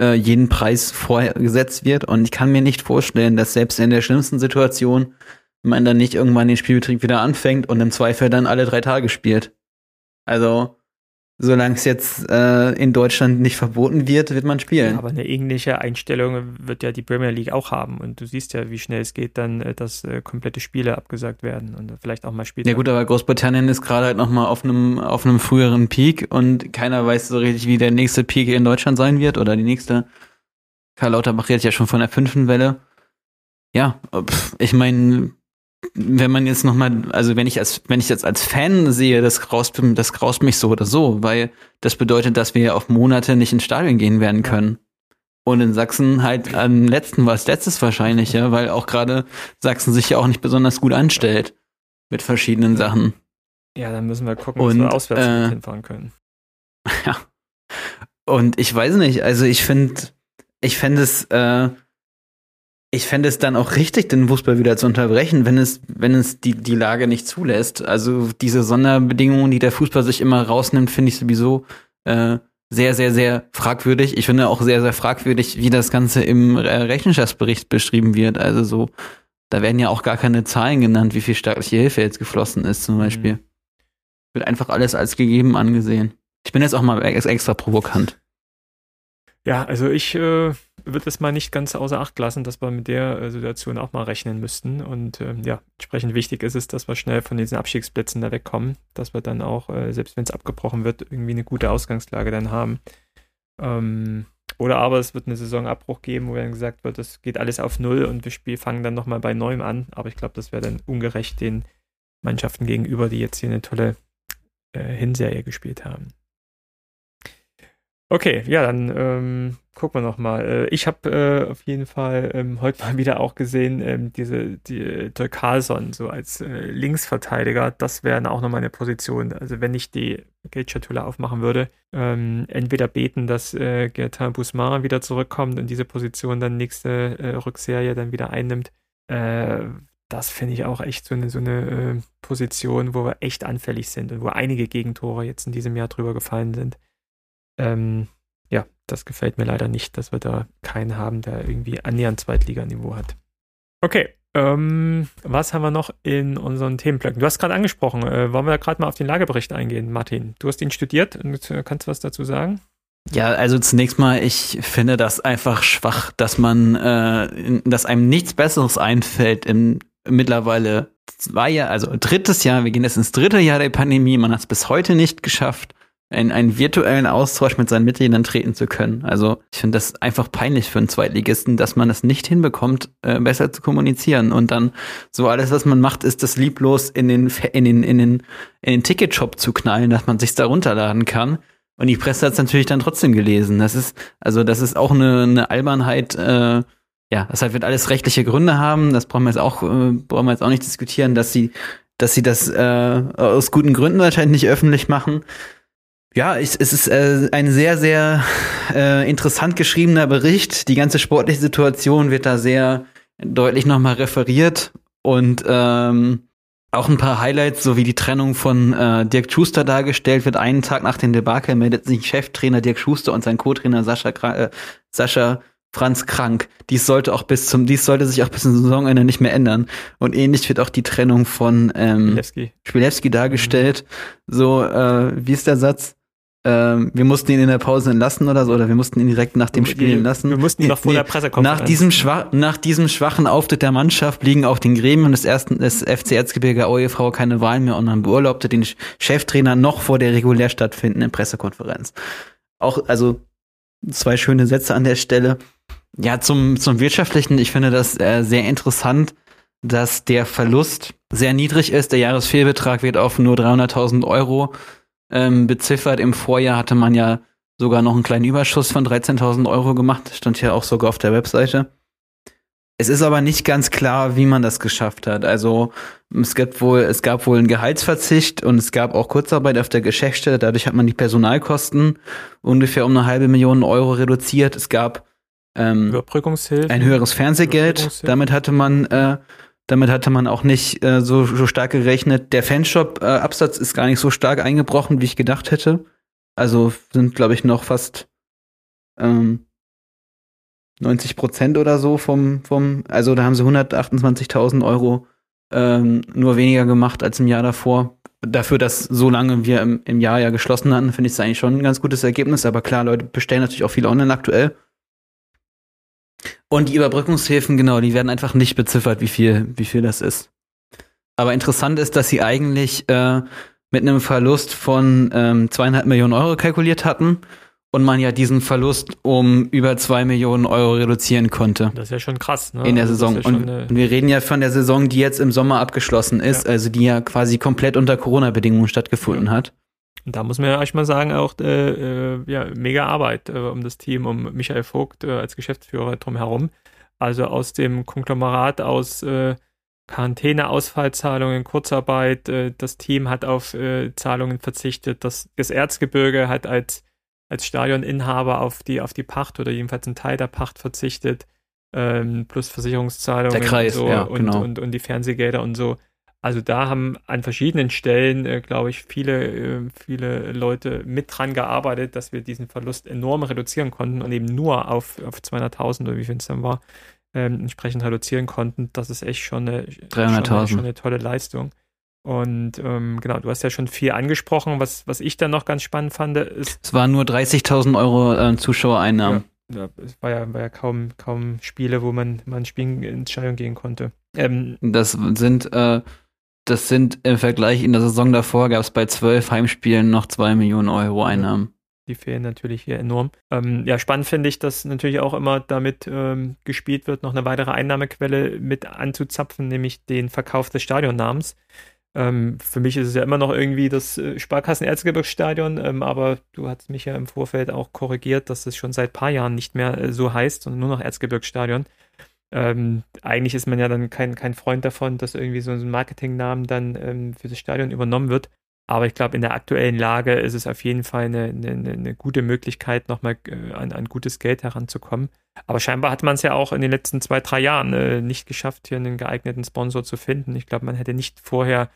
äh, jeden Preis vorgesetzt wird. Und ich kann mir nicht vorstellen, dass selbst in der schlimmsten Situation man dann nicht irgendwann den Spielbetrieb wieder anfängt und im Zweifel dann alle drei Tage spielt. Also, solange es jetzt äh, in Deutschland nicht verboten wird, wird man spielen. Aber eine ähnliche Einstellung wird ja die Premier League auch haben. Und du siehst ja, wie schnell es geht, dann, äh, dass äh, komplette Spiele abgesagt werden und vielleicht auch mal später. Ja gut, aber Großbritannien ist gerade halt nochmal auf einem auf einem früheren Peak und keiner weiß so richtig, wie der nächste Peak in Deutschland sein wird oder die nächste. Karl Lauterbach redet ja schon von der fünften Welle. Ja, ich meine, wenn man jetzt nochmal, also wenn ich als, wenn ich jetzt als Fan sehe, das graust, das graust mich so oder so, weil das bedeutet, dass wir auf Monate nicht ins Stadion gehen werden können. Und in Sachsen halt am letzten war es letztes wahrscheinlich, ja, weil auch gerade Sachsen sich ja auch nicht besonders gut anstellt mit verschiedenen Sachen. Ja, dann müssen wir gucken, Und, wir auswärts äh, hinfahren können. Ja. Und ich weiß nicht, also ich finde, ich fände es, äh, ich fände es dann auch richtig, den Fußball wieder zu unterbrechen, wenn es, wenn es die, die Lage nicht zulässt. Also diese Sonderbedingungen, die der Fußball sich immer rausnimmt, finde ich sowieso äh, sehr, sehr, sehr fragwürdig. Ich finde auch sehr, sehr fragwürdig, wie das Ganze im Rechenschaftsbericht beschrieben wird. Also so, da werden ja auch gar keine Zahlen genannt, wie viel staatliche Hilfe jetzt geflossen ist zum Beispiel. Mhm. Wird einfach alles als gegeben angesehen. Ich bin jetzt auch mal extra provokant. Ja, also ich äh, würde es mal nicht ganz außer Acht lassen, dass wir mit der äh, Situation auch mal rechnen müssten. Und äh, ja, entsprechend wichtig ist es, dass wir schnell von diesen Abstiegsplätzen da wegkommen, dass wir dann auch, äh, selbst wenn es abgebrochen wird, irgendwie eine gute Ausgangslage dann haben. Ähm, oder aber es wird einen Saisonabbruch geben, wo dann gesagt wird, es geht alles auf Null und wir Spiel fangen dann nochmal bei Neuem an. Aber ich glaube, das wäre dann ungerecht den Mannschaften gegenüber, die jetzt hier eine tolle äh, Hinserie gespielt haben. Okay, ja, dann ähm, gucken wir nochmal. Äh, ich habe äh, auf jeden Fall ähm, heute mal wieder auch gesehen, ähm, diese die äh, Carlson so als äh, Linksverteidiger, das wäre auch nochmal eine Position. Also wenn ich die Geldschatulle aufmachen würde, ähm, entweder beten, dass äh, Gertin Busmara wieder zurückkommt und diese Position dann nächste äh, Rückserie dann wieder einnimmt. Äh, das finde ich auch echt so eine, so eine äh, Position, wo wir echt anfällig sind und wo einige Gegentore jetzt in diesem Jahr drüber gefallen sind. Ähm, ja, das gefällt mir leider nicht, dass wir da keinen haben, der irgendwie annähernd Zweitliganiveau hat. Okay, ähm, was haben wir noch in unseren Themenblöcken? Du hast gerade angesprochen, äh, wollen wir gerade mal auf den Lagebericht eingehen, Martin? Du hast ihn studiert und äh, kannst du was dazu sagen? Ja, also zunächst mal, ich finde das einfach schwach, dass man, äh, dass einem nichts Besseres einfällt im mittlerweile zwei Jahr, also drittes Jahr, wir gehen jetzt ins dritte Jahr der Pandemie, man hat es bis heute nicht geschafft, in einen virtuellen Austausch mit seinen Mitgliedern treten zu können. Also ich finde das einfach peinlich für einen Zweitligisten, dass man es nicht hinbekommt, äh, besser zu kommunizieren. Und dann so alles, was man macht, ist das lieblos in den, in den, in den, in den Ticketshop zu knallen, dass man sich da runterladen kann. Und die Presse hat es natürlich dann trotzdem gelesen. Das ist, also das ist auch eine, eine Albernheit, äh, ja, das halt wird alles rechtliche Gründe haben. Das brauchen wir jetzt auch, äh, brauchen wir jetzt auch nicht diskutieren, dass sie, dass sie das äh, aus guten Gründen wahrscheinlich nicht öffentlich machen. Ja, ich, es ist äh, ein sehr, sehr äh, interessant geschriebener Bericht. Die ganze sportliche Situation wird da sehr deutlich nochmal referiert und ähm, auch ein paar Highlights, so wie die Trennung von äh, Dirk Schuster dargestellt wird. Einen Tag nach dem Debakel meldet sich Cheftrainer Dirk Schuster und sein Co-Trainer Sascha, äh, Sascha Franz krank. Dies sollte auch bis zum, dies sollte sich auch bis zum Saisonende nicht mehr ändern. Und ähnlich wird auch die Trennung von ähm. Spielewski dargestellt. Mhm. So, äh, wie ist der Satz? Ähm, wir mussten ihn in der Pause entlassen oder so, oder wir mussten ihn direkt nach dem Spiel entlassen. Wir mussten ihn noch vor nee, der Pressekonferenz. Nach diesem, schwach, nach diesem schwachen Auftritt der Mannschaft liegen auf den Gremien des ersten des FC Erzgebirge Aue e.V. keine Wahl mehr und man beurlaubte den Cheftrainer noch vor der regulär stattfindenden Pressekonferenz. Auch, also zwei schöne Sätze an der Stelle. Ja, zum, zum Wirtschaftlichen, ich finde das äh, sehr interessant, dass der Verlust sehr niedrig ist. Der Jahresfehlbetrag wird auf nur 300.000 Euro ähm, beziffert. Im Vorjahr hatte man ja sogar noch einen kleinen Überschuss von 13.000 Euro gemacht. Das stand ja auch sogar auf der Webseite. Es ist aber nicht ganz klar, wie man das geschafft hat. Also es gab wohl, es gab wohl einen Gehaltsverzicht und es gab auch Kurzarbeit auf der Geschäftsstelle. Dadurch hat man die Personalkosten ungefähr um eine halbe Million Euro reduziert. Es gab ähm, Überbrückungshilfe. ein höheres Fernsehgeld. Damit hatte man, äh, damit hatte man auch nicht äh, so, so stark gerechnet. Der Fanshop-Absatz ist gar nicht so stark eingebrochen, wie ich gedacht hätte. Also sind, glaube ich, noch fast ähm, 90 Prozent oder so vom, vom, also da haben sie 128.000 Euro ähm, nur weniger gemacht als im Jahr davor. Dafür, dass so lange wir im, im Jahr ja geschlossen hatten, finde ich es eigentlich schon ein ganz gutes Ergebnis. Aber klar, Leute bestellen natürlich auch viel online aktuell. Und die Überbrückungshilfen, genau, die werden einfach nicht beziffert, wie viel, wie viel das ist. Aber interessant ist, dass sie eigentlich äh, mit einem Verlust von ähm, zweieinhalb Millionen Euro kalkuliert hatten und man ja diesen Verlust um über zwei Millionen Euro reduzieren konnte Das ist ja schon krass, ne? in der Also Saison. Ja Und, und wir reden ja von der Saison, die jetzt im Sommer abgeschlossen ist, Ja. also die ja quasi komplett unter Corona-Bedingungen stattgefunden hat. Und da muss man ja echt mal sagen, auch äh, äh, ja, mega Arbeit äh, um das Team, um Michael Vogt äh, als Geschäftsführer drumherum. Also aus dem Konglomerat aus äh, Quarantäne, Ausfallzahlungen, Kurzarbeit, äh, das Team hat auf Zahlungen verzichtet, das, das Erzgebirge hat als, als Stadioninhaber auf die, auf die Pacht oder jedenfalls einen Teil der Pacht verzichtet, ähm, plus Versicherungszahlungen Der Kreis, und, so, ja, und, genau. und, und die Fernsehgelder und so. Also da haben an verschiedenen Stellen, äh, glaube ich, viele, äh, viele Leute mit dran gearbeitet, dass wir diesen Verlust enorm reduzieren konnten und eben nur auf, auf 200.000 oder wie viel es dann war, ähm, entsprechend reduzieren konnten. Das ist echt schon eine, schon eine, 300.000. schon eine tolle Leistung. Und ähm, genau, du hast ja schon viel angesprochen. Was, was ich dann noch ganz spannend fand, ist, Es waren nur 30.000 Euro äh, Zuschauereinnahmen. ja, es war ja, war ja kaum, kaum Spiele, wo man, man spielen ins Stadion gehen konnte. Ähm, Das sind, äh, das sind im Vergleich in der Saison davor gab es bei zwölf Heimspielen noch zwei Millionen Euro Einnahmen. die fehlen natürlich hier enorm. Ähm, ja, spannend finde ich, dass natürlich auch immer damit ähm, gespielt wird, noch eine weitere Einnahmequelle mit anzuzapfen, nämlich den Verkauf des Stadionnamens. Ähm, für mich ist es ja immer noch irgendwie das äh, Sparkassen-Erzgebirgsstadion, ähm, aber du hast mich ja im Vorfeld auch korrigiert, dass es schon seit ein paar Jahren nicht mehr äh, so heißt, sondern nur noch Erzgebirgsstadion. Ähm, eigentlich ist man ja dann kein, kein Freund davon, dass irgendwie so ein Marketingnamen dann ähm, für das Stadion übernommen wird. Aber ich glaube, in der aktuellen Lage ist es auf jeden Fall eine, eine, eine gute Möglichkeit, nochmal äh, an, an gutes Geld heranzukommen. Aber scheinbar hat man es ja auch in den letzten zwei, drei Jahren äh, nicht geschafft, hier einen geeigneten Sponsor zu finden. Ich glaube, man hätte nicht vorher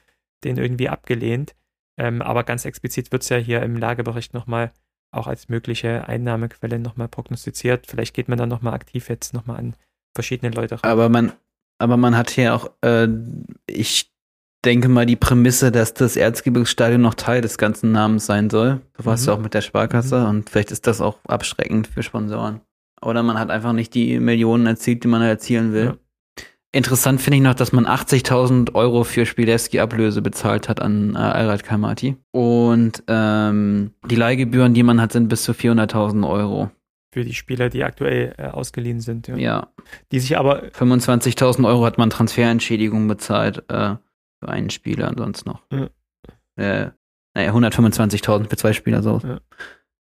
den irgendwie abgelehnt. Ähm, aber ganz explizit wird es ja hier im Lagebericht nochmal auch als mögliche Einnahmequelle nochmal prognostiziert. Vielleicht geht man dann nochmal aktiv jetzt nochmal an verschiedene Leute ran. Aber man, aber man hat hier auch, äh, ich denke mal, die Prämisse, dass das Erzgebirgsstadion noch Teil des ganzen Namens sein soll. Du warst Mhm. ja auch mit der Sparkasse und vielleicht ist das auch abschreckend für Sponsoren. Oder man hat einfach nicht die Millionen erzielt, die man erzielen will. Ja. Interessant finde ich noch, dass man 80.000 Euro für Spielewski-Ablöse bezahlt hat an äh, Alrad Kamati. Und ähm, die Leihgebühren, die man hat, sind bis zu 400.000 Euro. Für die Spieler, die aktuell äh, ausgeliehen sind. Ja. Ja. Die sich aber 25.000 Euro hat man Transferentschädigung bezahlt äh, für einen Spieler und sonst noch. Ja. Äh, naja, 125.000 für zwei Spieler so. Ja.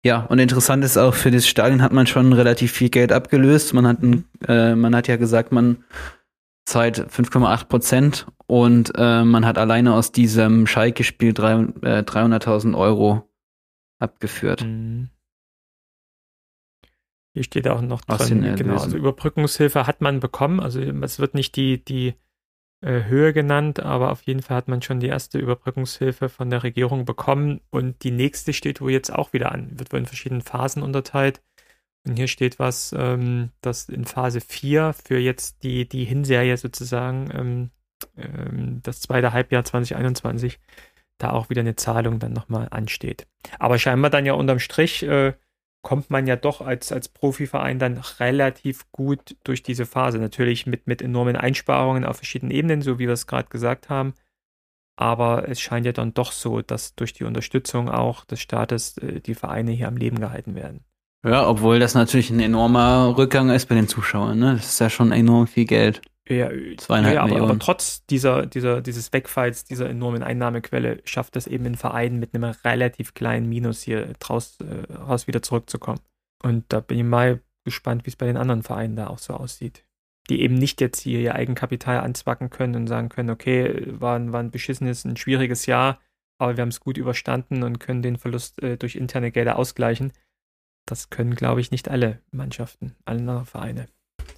Ja. und interessant ist auch, für das Stadion hat man schon relativ viel Geld abgelöst. Man hat, ein, äh, man hat ja gesagt, man zahlt 5,8 Prozent und äh, man hat alleine aus diesem Schalke-Spiel drei- äh, 300.000 Euro abgeführt. Mhm. Hier steht auch noch drin, den genau, Erlösen. also Überbrückungshilfe hat man bekommen, also es wird nicht die, die äh, Höhe genannt, aber auf jeden Fall hat man schon die erste Überbrückungshilfe von der Regierung bekommen. Und die nächste steht wohl jetzt auch wieder an, wird wohl in verschiedenen Phasen unterteilt. Und hier steht was, ähm, dass in Phase 4 für jetzt die, die Hinserie sozusagen, ähm, ähm, das zweite Halbjahr 2021, da auch wieder eine Zahlung dann nochmal ansteht. Aber scheinbar dann ja unterm Strich äh, kommt man ja doch als, als Profiverein dann relativ gut durch diese Phase. Natürlich mit, mit enormen Einsparungen auf verschiedenen Ebenen, so wie wir es gerade gesagt haben. Aber es scheint ja dann doch so, dass durch die Unterstützung auch des Staates äh, die Vereine hier am Leben gehalten werden. Ja, obwohl das natürlich ein enormer Rückgang ist bei den Zuschauern. Ne? Das ist ja schon enorm viel Geld. Ja, Zweieinhalb ja aber, Millionen. aber trotz dieser, dieser, dieses Wegfalls, dieser enormen Einnahmequelle, schafft es eben ein Verein mit einem relativ kleinen Minus hier draus, äh, raus wieder zurückzukommen. Und da bin ich mal gespannt, wie es bei den anderen Vereinen da auch so aussieht. Die eben nicht jetzt hier ihr Eigenkapital anzwacken können und sagen können, okay, war, ein- war ein beschissenes, ein schwieriges Jahr, aber wir haben es gut überstanden und können den Verlust äh, durch interne Gelder ausgleichen. Das können, glaube ich, nicht alle Mannschaften, alle anderen Vereine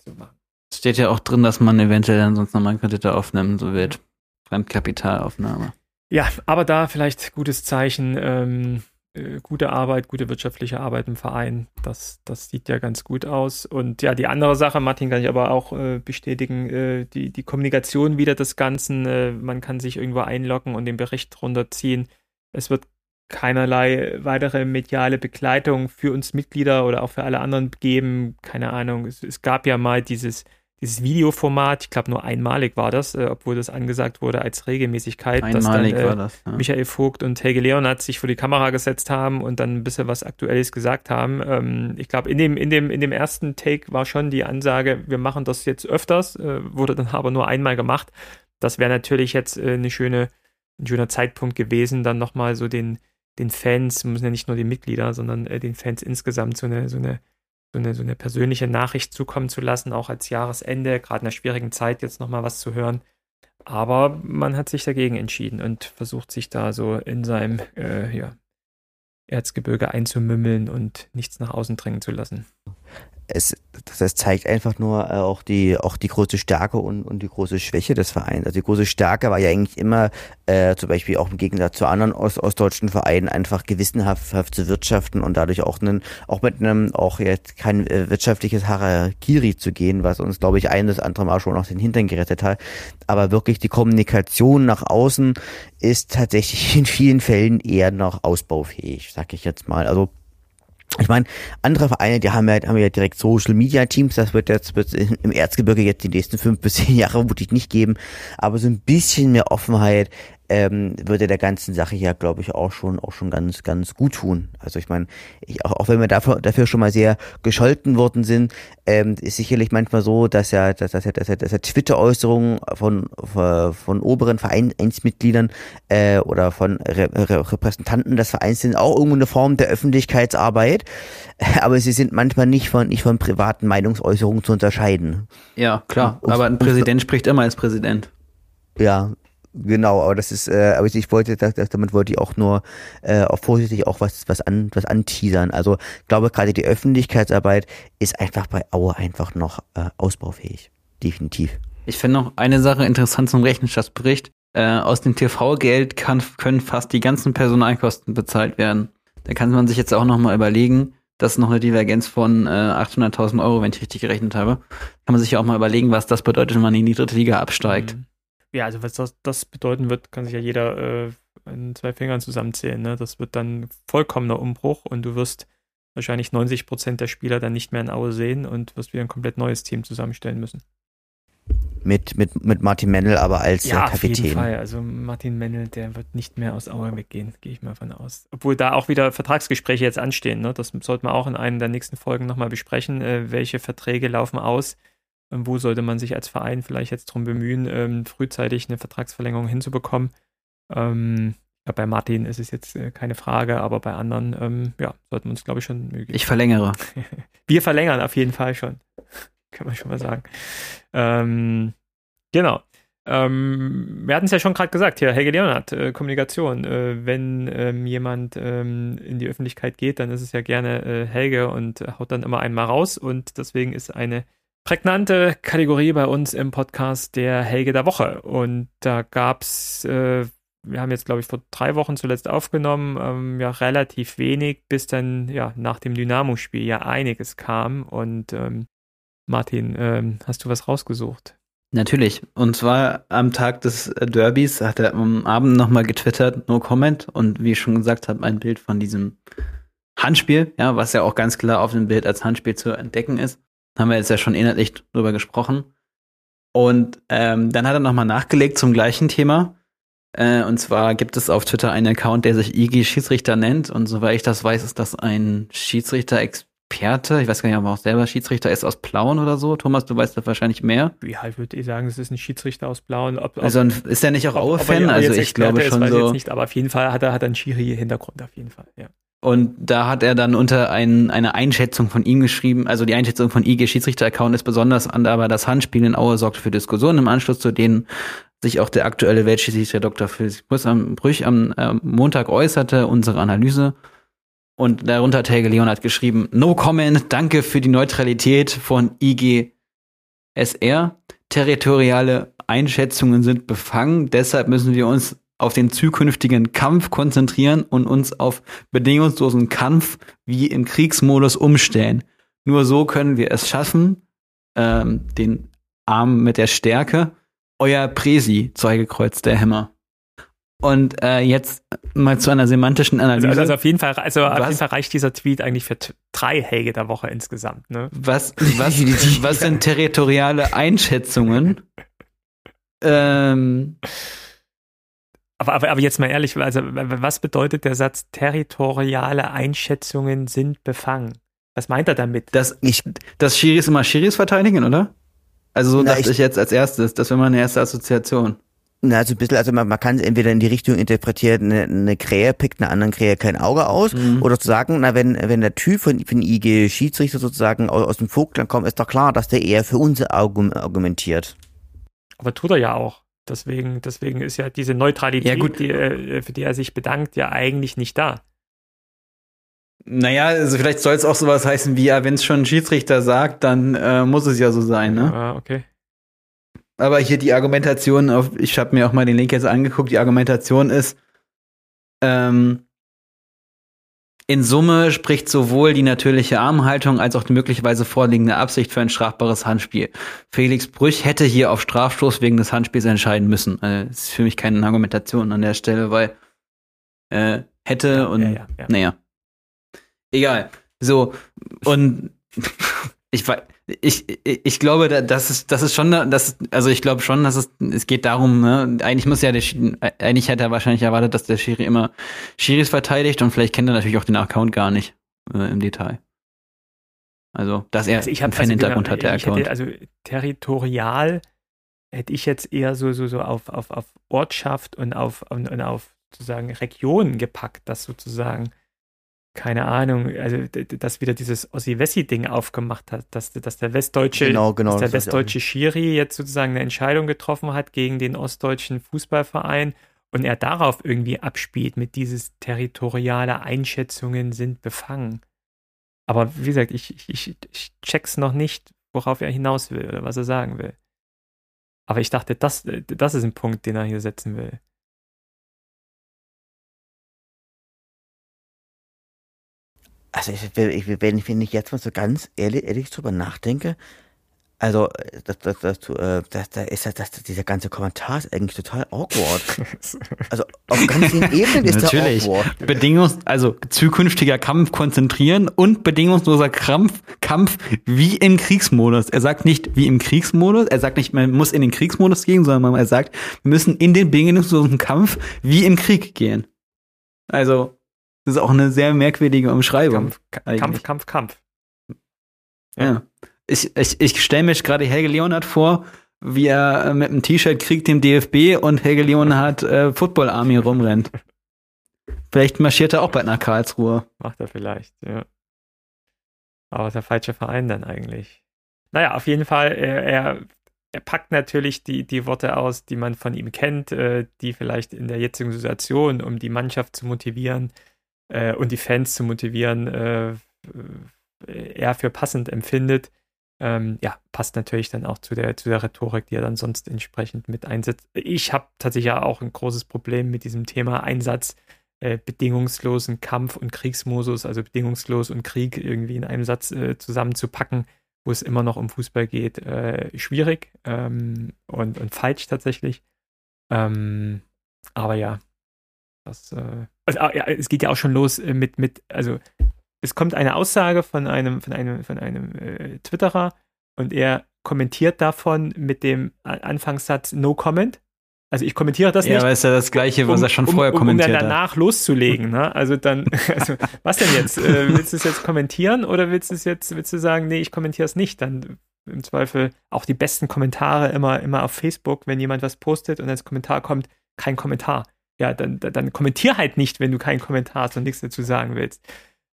so machen. Steht ja auch drin, dass man eventuell dann sonst nochmal Kredite aufnehmen so wird. Fremdkapitalaufnahme. Ja, aber da vielleicht gutes Zeichen, ähm, äh, gute Arbeit, gute wirtschaftliche Arbeit im Verein. Das, das sieht ja ganz gut aus. Und ja, die andere Sache, Martin kann ich aber auch äh, bestätigen, äh, die, die Kommunikation wieder des Ganzen. Äh, man kann sich irgendwo einloggen und den Bericht runterziehen. Es wird keinerlei weitere mediale Begleitung für uns Mitglieder oder auch für alle anderen geben. Keine Ahnung. Es, es gab ja mal dieses, dieses Videoformat, ich glaube nur einmalig war das, äh, obwohl das angesagt wurde als Regelmäßigkeit. dass dann, Einmalig äh, war das. Ja. Michael Vogt und Helge Leonard sich vor die Kamera gesetzt haben und dann ein bisschen was Aktuelles gesagt haben. Ähm, ich glaube, in dem, in, dem, in dem ersten Take war schon die Ansage, wir machen das jetzt öfters, äh, wurde dann aber nur einmal gemacht. Das wäre natürlich jetzt äh, eine schöne, ein schöner Zeitpunkt gewesen, dann nochmal so den, den Fans, müssen ja nicht nur die Mitglieder, sondern äh, den Fans insgesamt so eine, so eine so eine, so eine persönliche Nachricht zukommen zu lassen, auch als Jahresende, gerade in einer schwierigen Zeit jetzt nochmal was zu hören. Aber man hat sich dagegen entschieden und versucht sich da so in seinem äh, ja, Erzgebirge einzumümmeln und nichts nach außen drängen zu lassen. Es, das, zeigt einfach nur äh, auch die auch die große Stärke und, und die große Schwäche des Vereins. Also die große Stärke war ja eigentlich immer äh, zum Beispiel auch im Gegensatz zu anderen ost ostdeutschen Vereinen einfach gewissenhaft haft zu wirtschaften und dadurch auch einen, auch mit einem auch jetzt kein äh, wirtschaftliches Harakiri zu gehen, was uns glaube ich ein das andere Mal schon aus den Hintern gerettet hat. Aber wirklich die Kommunikation nach außen ist tatsächlich in vielen Fällen eher noch ausbaufähig, sag ich jetzt mal. Also ich meine, andere Vereine, die haben ja, haben ja direkt Social Media Teams, das wird jetzt wird's im Erzgebirge jetzt die nächsten fünf bis zehn Jahre vermutlich nicht geben, aber so ein bisschen mehr Offenheit ähm, würde der ganzen Sache ja, glaube ich, auch schon auch schon ganz ganz gut tun. Also ich meine, ich, auch, auch wenn wir dafür, dafür schon mal sehr gescholten worden sind, ähm, ist sicherlich manchmal so, dass ja dass, dass, dass, dass ja Twitter-Äußerungen von, von von oberen Vereinsmitgliedern äh, oder von Re Re Repräsentanten des Vereins sind auch irgendwo eine Form der Öffentlichkeitsarbeit, aber sie sind manchmal nicht von nicht von privaten Meinungsäußerungen zu unterscheiden. Ja, klar. Aber ein Präsident spricht immer als Präsident. Ja, genau, aber das ist, äh, aber ich wollte, damit wollte ich auch nur äh, auch vorsichtig auch was, was an, was anteasern. Also ich glaube gerade die Öffentlichkeitsarbeit ist einfach bei Aue einfach noch äh, ausbaufähig. Definitiv. Ich finde noch eine Sache interessant zum Rechenschaftsbericht. Äh, aus dem TV-Geld kann, können fast die ganzen Personalkosten bezahlt werden. Da kann man sich jetzt auch noch mal überlegen, das ist noch eine Divergenz von äh, 800.000 Euro, wenn ich richtig gerechnet habe. Kann man sich ja auch mal überlegen, was das bedeutet, wenn man in die dritte Liga absteigt. Mhm. Ja, also was das, das bedeuten wird, kann sich ja jeder äh, in zwei Fingern zusammenzählen. Ne? Das wird dann vollkommener Umbruch und du wirst wahrscheinlich 90 Prozent der Spieler dann nicht mehr in Aue sehen und wirst wieder ein komplett neues Team zusammenstellen müssen. Mit, mit, mit Martin Mendel aber als äh, auf jeden Kapitän. Fall. Also Martin Mennel, der wird nicht mehr aus Aue weggehen, gehe ich mal von aus. Obwohl da auch wieder Vertragsgespräche jetzt anstehen. Ne? Das sollten wir auch in einer der nächsten Folgen nochmal besprechen. Äh, welche Verträge laufen aus? Und wo sollte man sich als Verein vielleicht jetzt drum bemühen, ähm, frühzeitig eine Vertragsverlängerung hinzubekommen? Ähm, bei Martin ist es jetzt äh, keine Frage, aber bei anderen, ähm, ja, sollten wir uns, glaube ich, schon geben. Ich verlängere. Wir verlängern auf jeden Fall schon. Kann man schon mal sagen. Ähm, genau. Ähm, wir hatten es ja schon gerade gesagt, hier, Helge Leonard, äh, Kommunikation. Äh, wenn ähm, jemand ähm, in die Öffentlichkeit geht, dann ist es ja gerne äh, Helge und haut dann immer einmal raus. Und deswegen ist eine prägnante Kategorie bei uns im Podcast der Helge der Woche. Und da gab es, äh, wir haben jetzt, glaube ich, vor drei Wochen zuletzt aufgenommen, ähm, ja, relativ wenig, bis dann, ja, nach dem Dynamo-Spiel ja einiges kam. Und ähm, Martin, ähm, hast du was rausgesucht? Natürlich. Und zwar am Tag des Derbys hat er am Abend nochmal getwittert, no comment. Und wie ich schon gesagt habe, ein Bild von diesem Handspiel, ja, was ja auch ganz klar auf dem Bild als Handspiel zu entdecken ist. Haben wir jetzt ja schon inhaltlich drüber gesprochen. Und ähm, dann hat er nochmal nachgelegt zum gleichen Thema. Äh, und zwar gibt es auf Twitter einen Account, der sich IG Schiedsrichter nennt. Und soweit ich das weiß, ist das ein Experte, ich weiß gar nicht, ob er auch selber Schiedsrichter ist aus Plauen oder so. Thomas, du weißt das wahrscheinlich mehr. Ja, ich würde eh sagen, es ist ein Schiedsrichter aus Plauen. Ob, also ein, ist er nicht auch Aue-Fan? Also ich glaube schon ist, so. Nicht, aber auf jeden Fall hat er, hat einen Schiri-Hintergrund, auf jeden Fall, ja. Und da hat er dann unter ein, eine Einschätzung von ihm geschrieben, also die Einschätzung von IG Schiedsrichter-Account ist besonders an, aber das Handspiel in Aue sorgte für Diskussionen im Anschluss zu denen sich auch der aktuelle Weltschiedsrichter Dr. Felix Brüch am äh, Montag äußerte, unsere Analyse. Und darunter hat Helge Leonard geschrieben, no comment, danke für die Neutralität von IGSR. Territoriale Einschätzungen sind befangen, deshalb müssen wir uns auf den zukünftigen Kampf konzentrieren und uns auf bedingungslosen Kampf wie im Kriegsmodus umstellen. Nur so können wir es schaffen, ähm, den Arm mit der Stärke. Euer Presi, Zeugekreuz der Hämmer. Und äh, jetzt mal zu einer semantischen Analyse. Also, also auf jeden Fall, also auf jeden Fall reicht dieser Tweet eigentlich für drei Helge der Woche insgesamt. Ne? Was, was, was sind territoriale Einschätzungen? ähm, aber, aber, aber jetzt mal ehrlich, also was bedeutet der Satz, territoriale Einschätzungen sind befangen? Was meint er damit? Dass, ich, dass Schiris immer Schiris verteidigen, oder? Also so Na, dachte ich, ich jetzt als erstes. Das wäre meine erste Assoziation. Na, also ein bisschen, also man, man kann es entweder in die Richtung interpretieren, eine, eine Krähe pickt einer anderen Krähe kein Auge aus, mhm. oder zu sagen, na, wenn, wenn der Typ von, von IG Schiedsrichter sozusagen aus, aus dem Vogtland kommt, ist doch klar, dass der eher für uns argumentiert. Aber tut er ja auch. Deswegen, deswegen ist ja diese Neutralität, ja, die, äh, für die er sich bedankt, ja eigentlich nicht da. Naja, also vielleicht soll es auch sowas heißen wie, ja, wenn es schon ein Schiedsrichter sagt, dann äh, muss es ja so sein, ne? Ah, okay. Aber hier die Argumentation, auf, ich habe mir auch mal den Link jetzt angeguckt, die Argumentation ist, ähm, in Summe spricht sowohl die natürliche Armhaltung als auch die möglicherweise vorliegende Absicht für ein strafbares Handspiel. Felix Brüch hätte hier auf Strafstoß wegen des Handspiels entscheiden müssen. Also, das ist für mich keine Argumentation an der Stelle, weil äh, hätte ja, und ja, ja, naja. Egal. So, und ich weiß, ich, ich glaube, das ist, das ist schon, das, also ich glaube schon, dass es, es geht darum, ne, eigentlich muss ja der, eigentlich hätte er wahrscheinlich erwartet, dass der Schiri immer Schiris verteidigt und vielleicht kennt er natürlich auch den Account gar nicht äh, im Detail. Also, dass er also ich hab, einen Fan-Hintergrund also, hat, der Account. Hätte, also territorial hätte ich jetzt eher so, so, so auf, auf, auf Ortschaft und auf, und, und auf sozusagen Region gepackt, dass sozusagen keine Ahnung, also dass wieder dieses Ossi-Wessi-Ding aufgemacht hat, dass, dass der westdeutsche, genau, genau, dass der westdeutsche Schiri jetzt sozusagen eine Entscheidung getroffen hat gegen den ostdeutschen Fußballverein und er darauf irgendwie abspielt mit dieses territoriale Einschätzungen sind befangen. Aber wie gesagt, ich, ich, ich check's noch nicht, worauf er hinaus will oder was er sagen will. Aber ich dachte, das, das ist ein Punkt, den er hier setzen will. Also ich, ich, wenn, ich, wenn ich jetzt mal so ganz ehrlich, ehrlich drüber nachdenke, also das, das, das, äh, das, da ist das, das, dieser ganze Kommentar ist eigentlich total awkward. Also auf ganz vielen Ebenen ist Natürlich. der awkward. Bedingungs, also zukünftiger Kampf konzentrieren und bedingungsloser Kampf, Kampf wie im Kriegsmodus. Er sagt nicht wie im Kriegsmodus, er sagt nicht, man muss in den Kriegsmodus gehen, sondern er sagt, wir müssen in den bedingungslosen Kampf wie im Krieg gehen. Also das ist auch eine sehr merkwürdige Umschreibung. Kampf. Kampf, Kampf, Kampf. Ja. ja. Ich, ich, ich stelle mir gerade Helge Leonard vor, wie er äh, mit einem T-Shirt kriegt dem DFB und Helge Leonard äh, Football Army rumrennt. Vielleicht marschiert er auch bald nach Karlsruhe. Macht er vielleicht, ja. Aber der falsche Verein dann eigentlich. Naja, auf jeden Fall, er, er, er packt natürlich die, die Worte aus, die man von ihm kennt, äh, die vielleicht in der jetzigen Situation, um die Mannschaft zu motivieren, äh, und die Fans zu motivieren, äh, er für passend empfindet. Ähm, ja, passt natürlich dann auch zu der, zu der Rhetorik, die er dann sonst entsprechend mit einsetzt. Ich habe tatsächlich auch ein großes Problem mit diesem Thema Einsatz, äh, bedingungslosen Kampf und Kriegsmodus, also bedingungslos und Krieg irgendwie in einem Satz äh, zusammenzupacken, wo es immer noch um Fußball geht, äh, schwierig ähm, und, und falsch tatsächlich. Ähm, aber ja, das, äh, also, ja, es geht ja auch schon los äh, mit, mit, also es kommt eine Aussage von einem, von einem, von einem äh, Twitterer und er kommentiert davon mit dem Anfangssatz No Comment. Also ich kommentiere das Ja, nicht. aber ist ja das Gleiche, was um, er schon um, vorher um, um kommentiert dann hat. danach loszulegen, ne? Also dann, also was denn jetzt? Äh, willst du es jetzt kommentieren oder willst du es jetzt, willst du sagen, nee, ich kommentiere es nicht? Dann im Zweifel auch die besten Kommentare immer, immer auf Facebook, wenn jemand was postet und als Kommentar kommt, kein Kommentar. Ja, dann, dann, kommentier halt nicht, wenn du keinen Kommentar hast und nichts dazu sagen willst.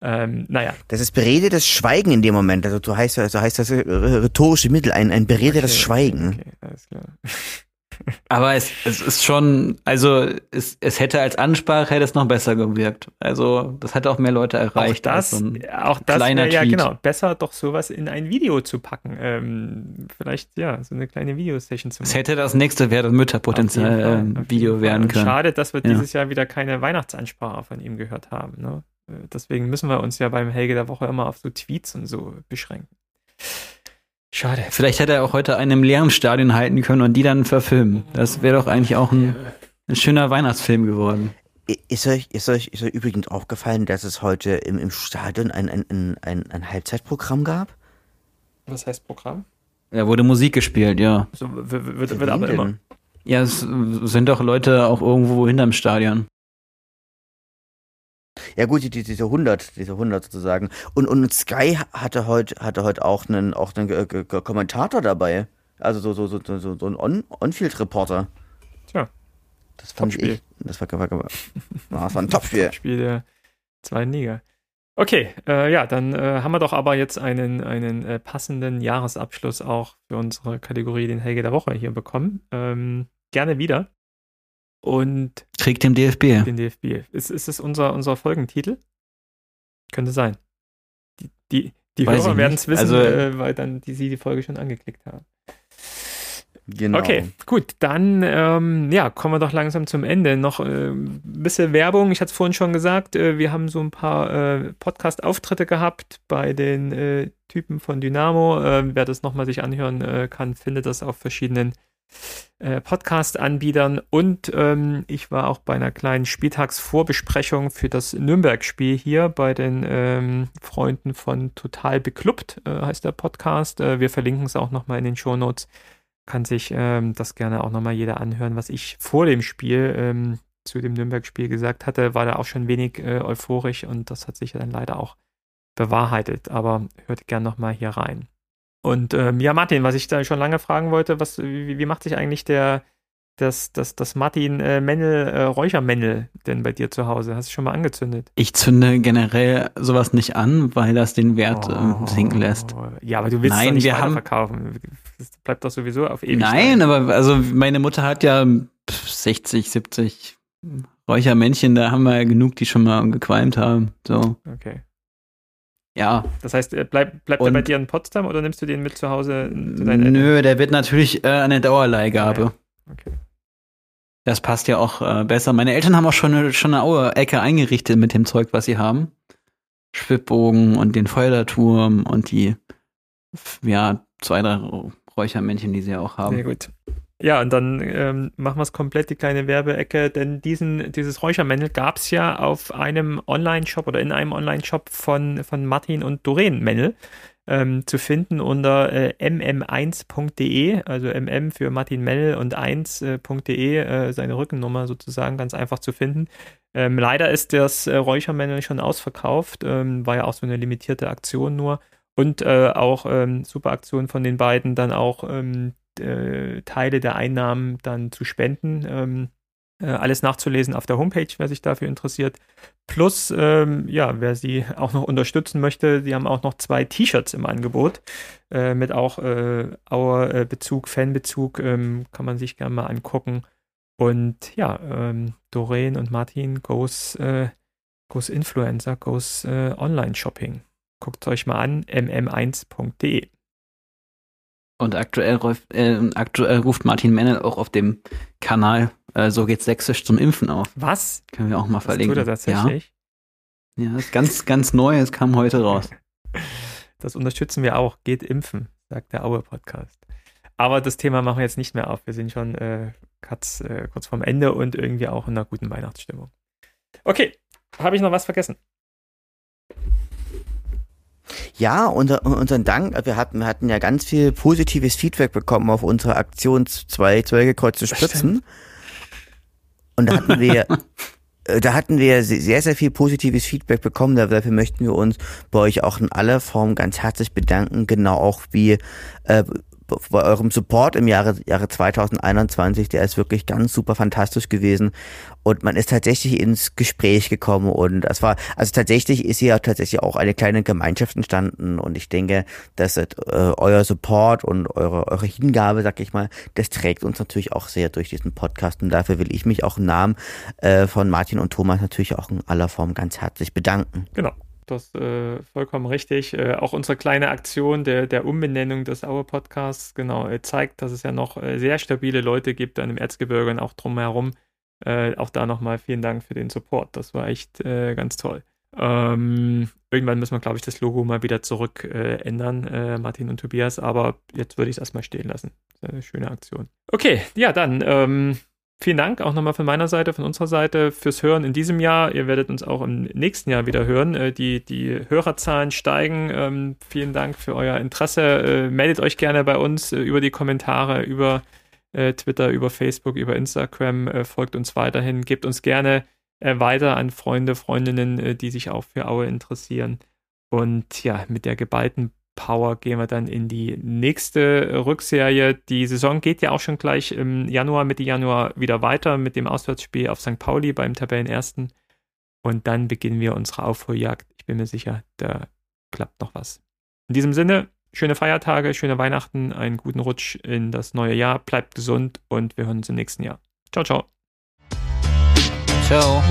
Ähm, naja. Das ist beredetes Schweigen in dem Moment. Also so heißt, so heißt das äh, rhetorische Mittel, ein, ein beredetes Okay, Schweigen. Okay, alles klar. Aber es, es ist schon, also es, es hätte als Ansprache hätte es noch besser gewirkt. Also das hätte auch mehr Leute erreicht. auch als das, so ein auch das kleiner wäre ja Tweet. genau besser, doch sowas in ein Video zu packen. Ähm, vielleicht ja, so eine kleine Videosession zu es machen. hätte das nächste Wer das Mütterpotenzial jeden Video werden können. Schade, dass wir Ja. dieses Jahr wieder keine Weihnachtsansprache von ihm gehört haben. Ne? Äh, Deswegen müssen wir uns ja beim Helge der Woche immer auf so Tweets und so beschränken. Schade. Vielleicht hätte er auch heute einen im leeren Stadion halten können und die dann verfilmen. Das wäre doch eigentlich auch ein, ein schöner Weihnachtsfilm geworden. Ist euch, ist euch, ist euch übrigens aufgefallen, dass es heute im, im Stadion ein, ein, ein, ein, Halbzeitprogramm gab? Was heißt Programm? Da wurde Musik gespielt, ja. So, wird, wird, aber immer. Ja, es sind doch Leute auch irgendwo hinterm Stadion. Ja gut, die, die- diese 100, diese 100 sozusagen. Und, und Sky hatte heute, hatte heute auch einen, auch einen äh, G- G- Kommentator dabei. Also so, so, so, so, so ein On- On-Field-Reporter. Tja. Das fand Topspiel. ich. Das war, war, war, das war ein Topspiel. Spiel der zweiten Liga. Okay, äh, ja, dann äh, haben wir doch aber jetzt einen, einen äh, passenden Jahresabschluss auch für unsere Kategorie den Helge der Woche hier bekommen. Ähm, gerne wieder. Und Kriegt dem DFB. den DFB. Ist, ist es unser, unser Folgentitel? Könnte sein. Die, die, die Weiß Hörer werden es wissen, Also- äh, weil dann die, sie die Folge schon angeklickt haben. Genau. Okay, gut, dann ähm, ja, kommen wir doch langsam zum Ende. Noch äh, ein bisschen Werbung. Ich hatte es vorhin schon gesagt, äh, wir haben so ein paar äh, Podcast-Auftritte gehabt bei den äh, Typen von Dynamo. Äh, wer das nochmal sich anhören äh, kann, findet das auf verschiedenen äh, Podcast-Anbietern. Und ähm, ich war auch bei einer kleinen Spieltagsvorbesprechung für das Nürnberg-Spiel hier bei den ähm, Freunden von Total Beklubbt, äh, heißt der Podcast. Äh, wir verlinken es auch nochmal in den Shownotes kann sich ähm, das gerne auch nochmal jeder anhören, was ich vor dem Spiel ähm, zu dem Nürnberg-Spiel gesagt hatte, war da auch schon wenig äh, euphorisch und das hat sich dann leider auch bewahrheitet. Aber hört gerne nochmal hier rein. Und ähm, ja, Martin, was ich da schon lange fragen wollte, was, wie, wie macht sich eigentlich der, das, das, das Martin äh, Mennel, äh, Räuchermännel denn bei dir zu Hause? Hast du schon mal angezündet? Ich zünde generell sowas nicht an, weil das den Wert ähm, sinken lässt. Oh, Ja, aber du willst es Nein, doch nicht wir haben- weiterverkaufen. Das bleibt doch sowieso auf ewig. Nein, aber also meine Mutter hat ja pf, 60, 70 Räuchermännchen, da haben wir ja genug, die schon mal gequalmt haben. So, Okay. Ja. Das heißt, er bleib, bleibt er bei dir in Potsdam oder nimmst du den mit zu Hause zu deinen Eltern? Nö, der wird natürlich äh, eine Dauerleihgabe. Ja, Okay. Das passt ja auch äh, besser. Meine Eltern haben auch schon eine, schon eine Auer-Ecke eingerichtet mit dem Zeug, was sie haben. Schwibbogen und den Feuerturm und die, ja, zwei, drei Räuchermännchen, die sie auch haben. Sehr gut. Ja, und dann ähm, machen wir es komplett, die kleine Werbeecke, denn diesen, dieses Räuchermännel gab es ja auf einem Online-Shop oder in einem Online-Shop von, von Martin und Doreen Männel ähm, zu finden unter äh, mm1.de, also mm für Martin Männel und 1.de, äh, seine Rückennummer sozusagen, ganz einfach zu finden. Ähm, leider ist das äh, Räuchermännel schon ausverkauft, ähm, war ja auch so eine limitierte Aktion nur. Und äh, auch ähm, super Aktion von den beiden, dann auch ähm, äh, Teile der Einnahmen dann zu spenden. Ähm, äh, alles nachzulesen auf der Homepage, wer sich dafür interessiert. Plus, ähm, ja, wer sie auch noch unterstützen möchte, sie haben auch noch zwei T-Shirts im Angebot äh, mit auch äh, Auer-Bezug, Fanbezug, ähm, kann man sich gerne mal angucken. Und ja, ähm, Doreen und Martin goes, äh, goes Influencer, goes äh, Online-Shopping. Guckt euch mal an, mm1.de. Und aktuell, ruft- äh, aktuell ruft Martin Mennel auch auf dem Kanal äh, So geht's sächsisch zum Impfen auf. Was? Können wir auch mal Das verlinken. tut er tatsächlich? Ja, ja, ist ganz, ganz neu, es kam heute raus. Das unterstützen wir auch. Geht impfen, sagt der Aue-Podcast. Aber das Thema machen wir jetzt nicht mehr auf. Wir sind schon äh, kurz, äh, kurz vorm Ende und irgendwie auch in einer guten Weihnachtsstimmung. Okay, habe ich noch was vergessen? Ja, unser, unseren Dank. Wir hatten, wir hatten ja ganz viel positives Feedback bekommen auf unsere Aktion zwei, zwei gekreuzte Das Spritzen. Und da hatten wir äh, da hatten wir sehr, sehr viel positives Feedback bekommen. Dafür möchten wir uns bei euch auch in aller Form ganz herzlich bedanken. Genau auch wie äh, bei eurem Support im Jahre, Jahre 2021, der ist wirklich ganz super fantastisch gewesen. Und man ist tatsächlich ins Gespräch gekommen und es war, also tatsächlich ist hier tatsächlich auch eine kleine Gemeinschaft entstanden und ich denke, dass äh, euer Support und eure, eure Hingabe, sag ich mal, das trägt uns natürlich auch sehr durch diesen Podcast und dafür will ich mich auch im Namen äh, von Martin und Thomas natürlich auch in aller Form ganz herzlich bedanken. Genau. Das ist äh, vollkommen richtig. Äh, auch unsere kleine Aktion der, der Umbenennung des Auer Podcasts, genau, äh, zeigt, dass es ja noch äh, sehr stabile Leute gibt an dem Erzgebirge und auch drumherum. Äh, auch da nochmal vielen Dank für den Support. Das war echt äh, ganz toll. Ähm, irgendwann müssen wir, glaube ich, das Logo mal wieder zurück ändern, Martin und Tobias, aber jetzt würde ich es erstmal stehen lassen. eine schöne Aktion. Okay, ja, dann ähm, Vielen Dank auch nochmal von meiner Seite, von unserer Seite fürs Hören in diesem Jahr. Ihr werdet uns auch im nächsten Jahr wieder hören. Äh, die, die Hörerzahlen steigen. Ähm, vielen Dank für euer Interesse. Äh, meldet euch gerne bei uns äh, über die Kommentare, über Twitter, über Facebook, über Instagram. folgt uns weiterhin. Gebt uns gerne weiter an Freunde, Freundinnen, die sich auch für Aue interessieren. Und ja, mit der geballten Power gehen wir dann in die nächste Rückserie. Die Saison geht ja auch schon gleich im Januar, Mitte Januar wieder weiter mit dem Auswärtsspiel auf St. Pauli beim Tabellenersten. Und dann beginnen wir unsere Aufholjagd. Ich bin mir sicher, da klappt noch was. In diesem Sinne, schöne Feiertage, schöne Weihnachten, einen guten Rutsch in das neue Jahr. Bleibt gesund und wir hören uns im nächsten Jahr. Ciao, ciao. Ciao.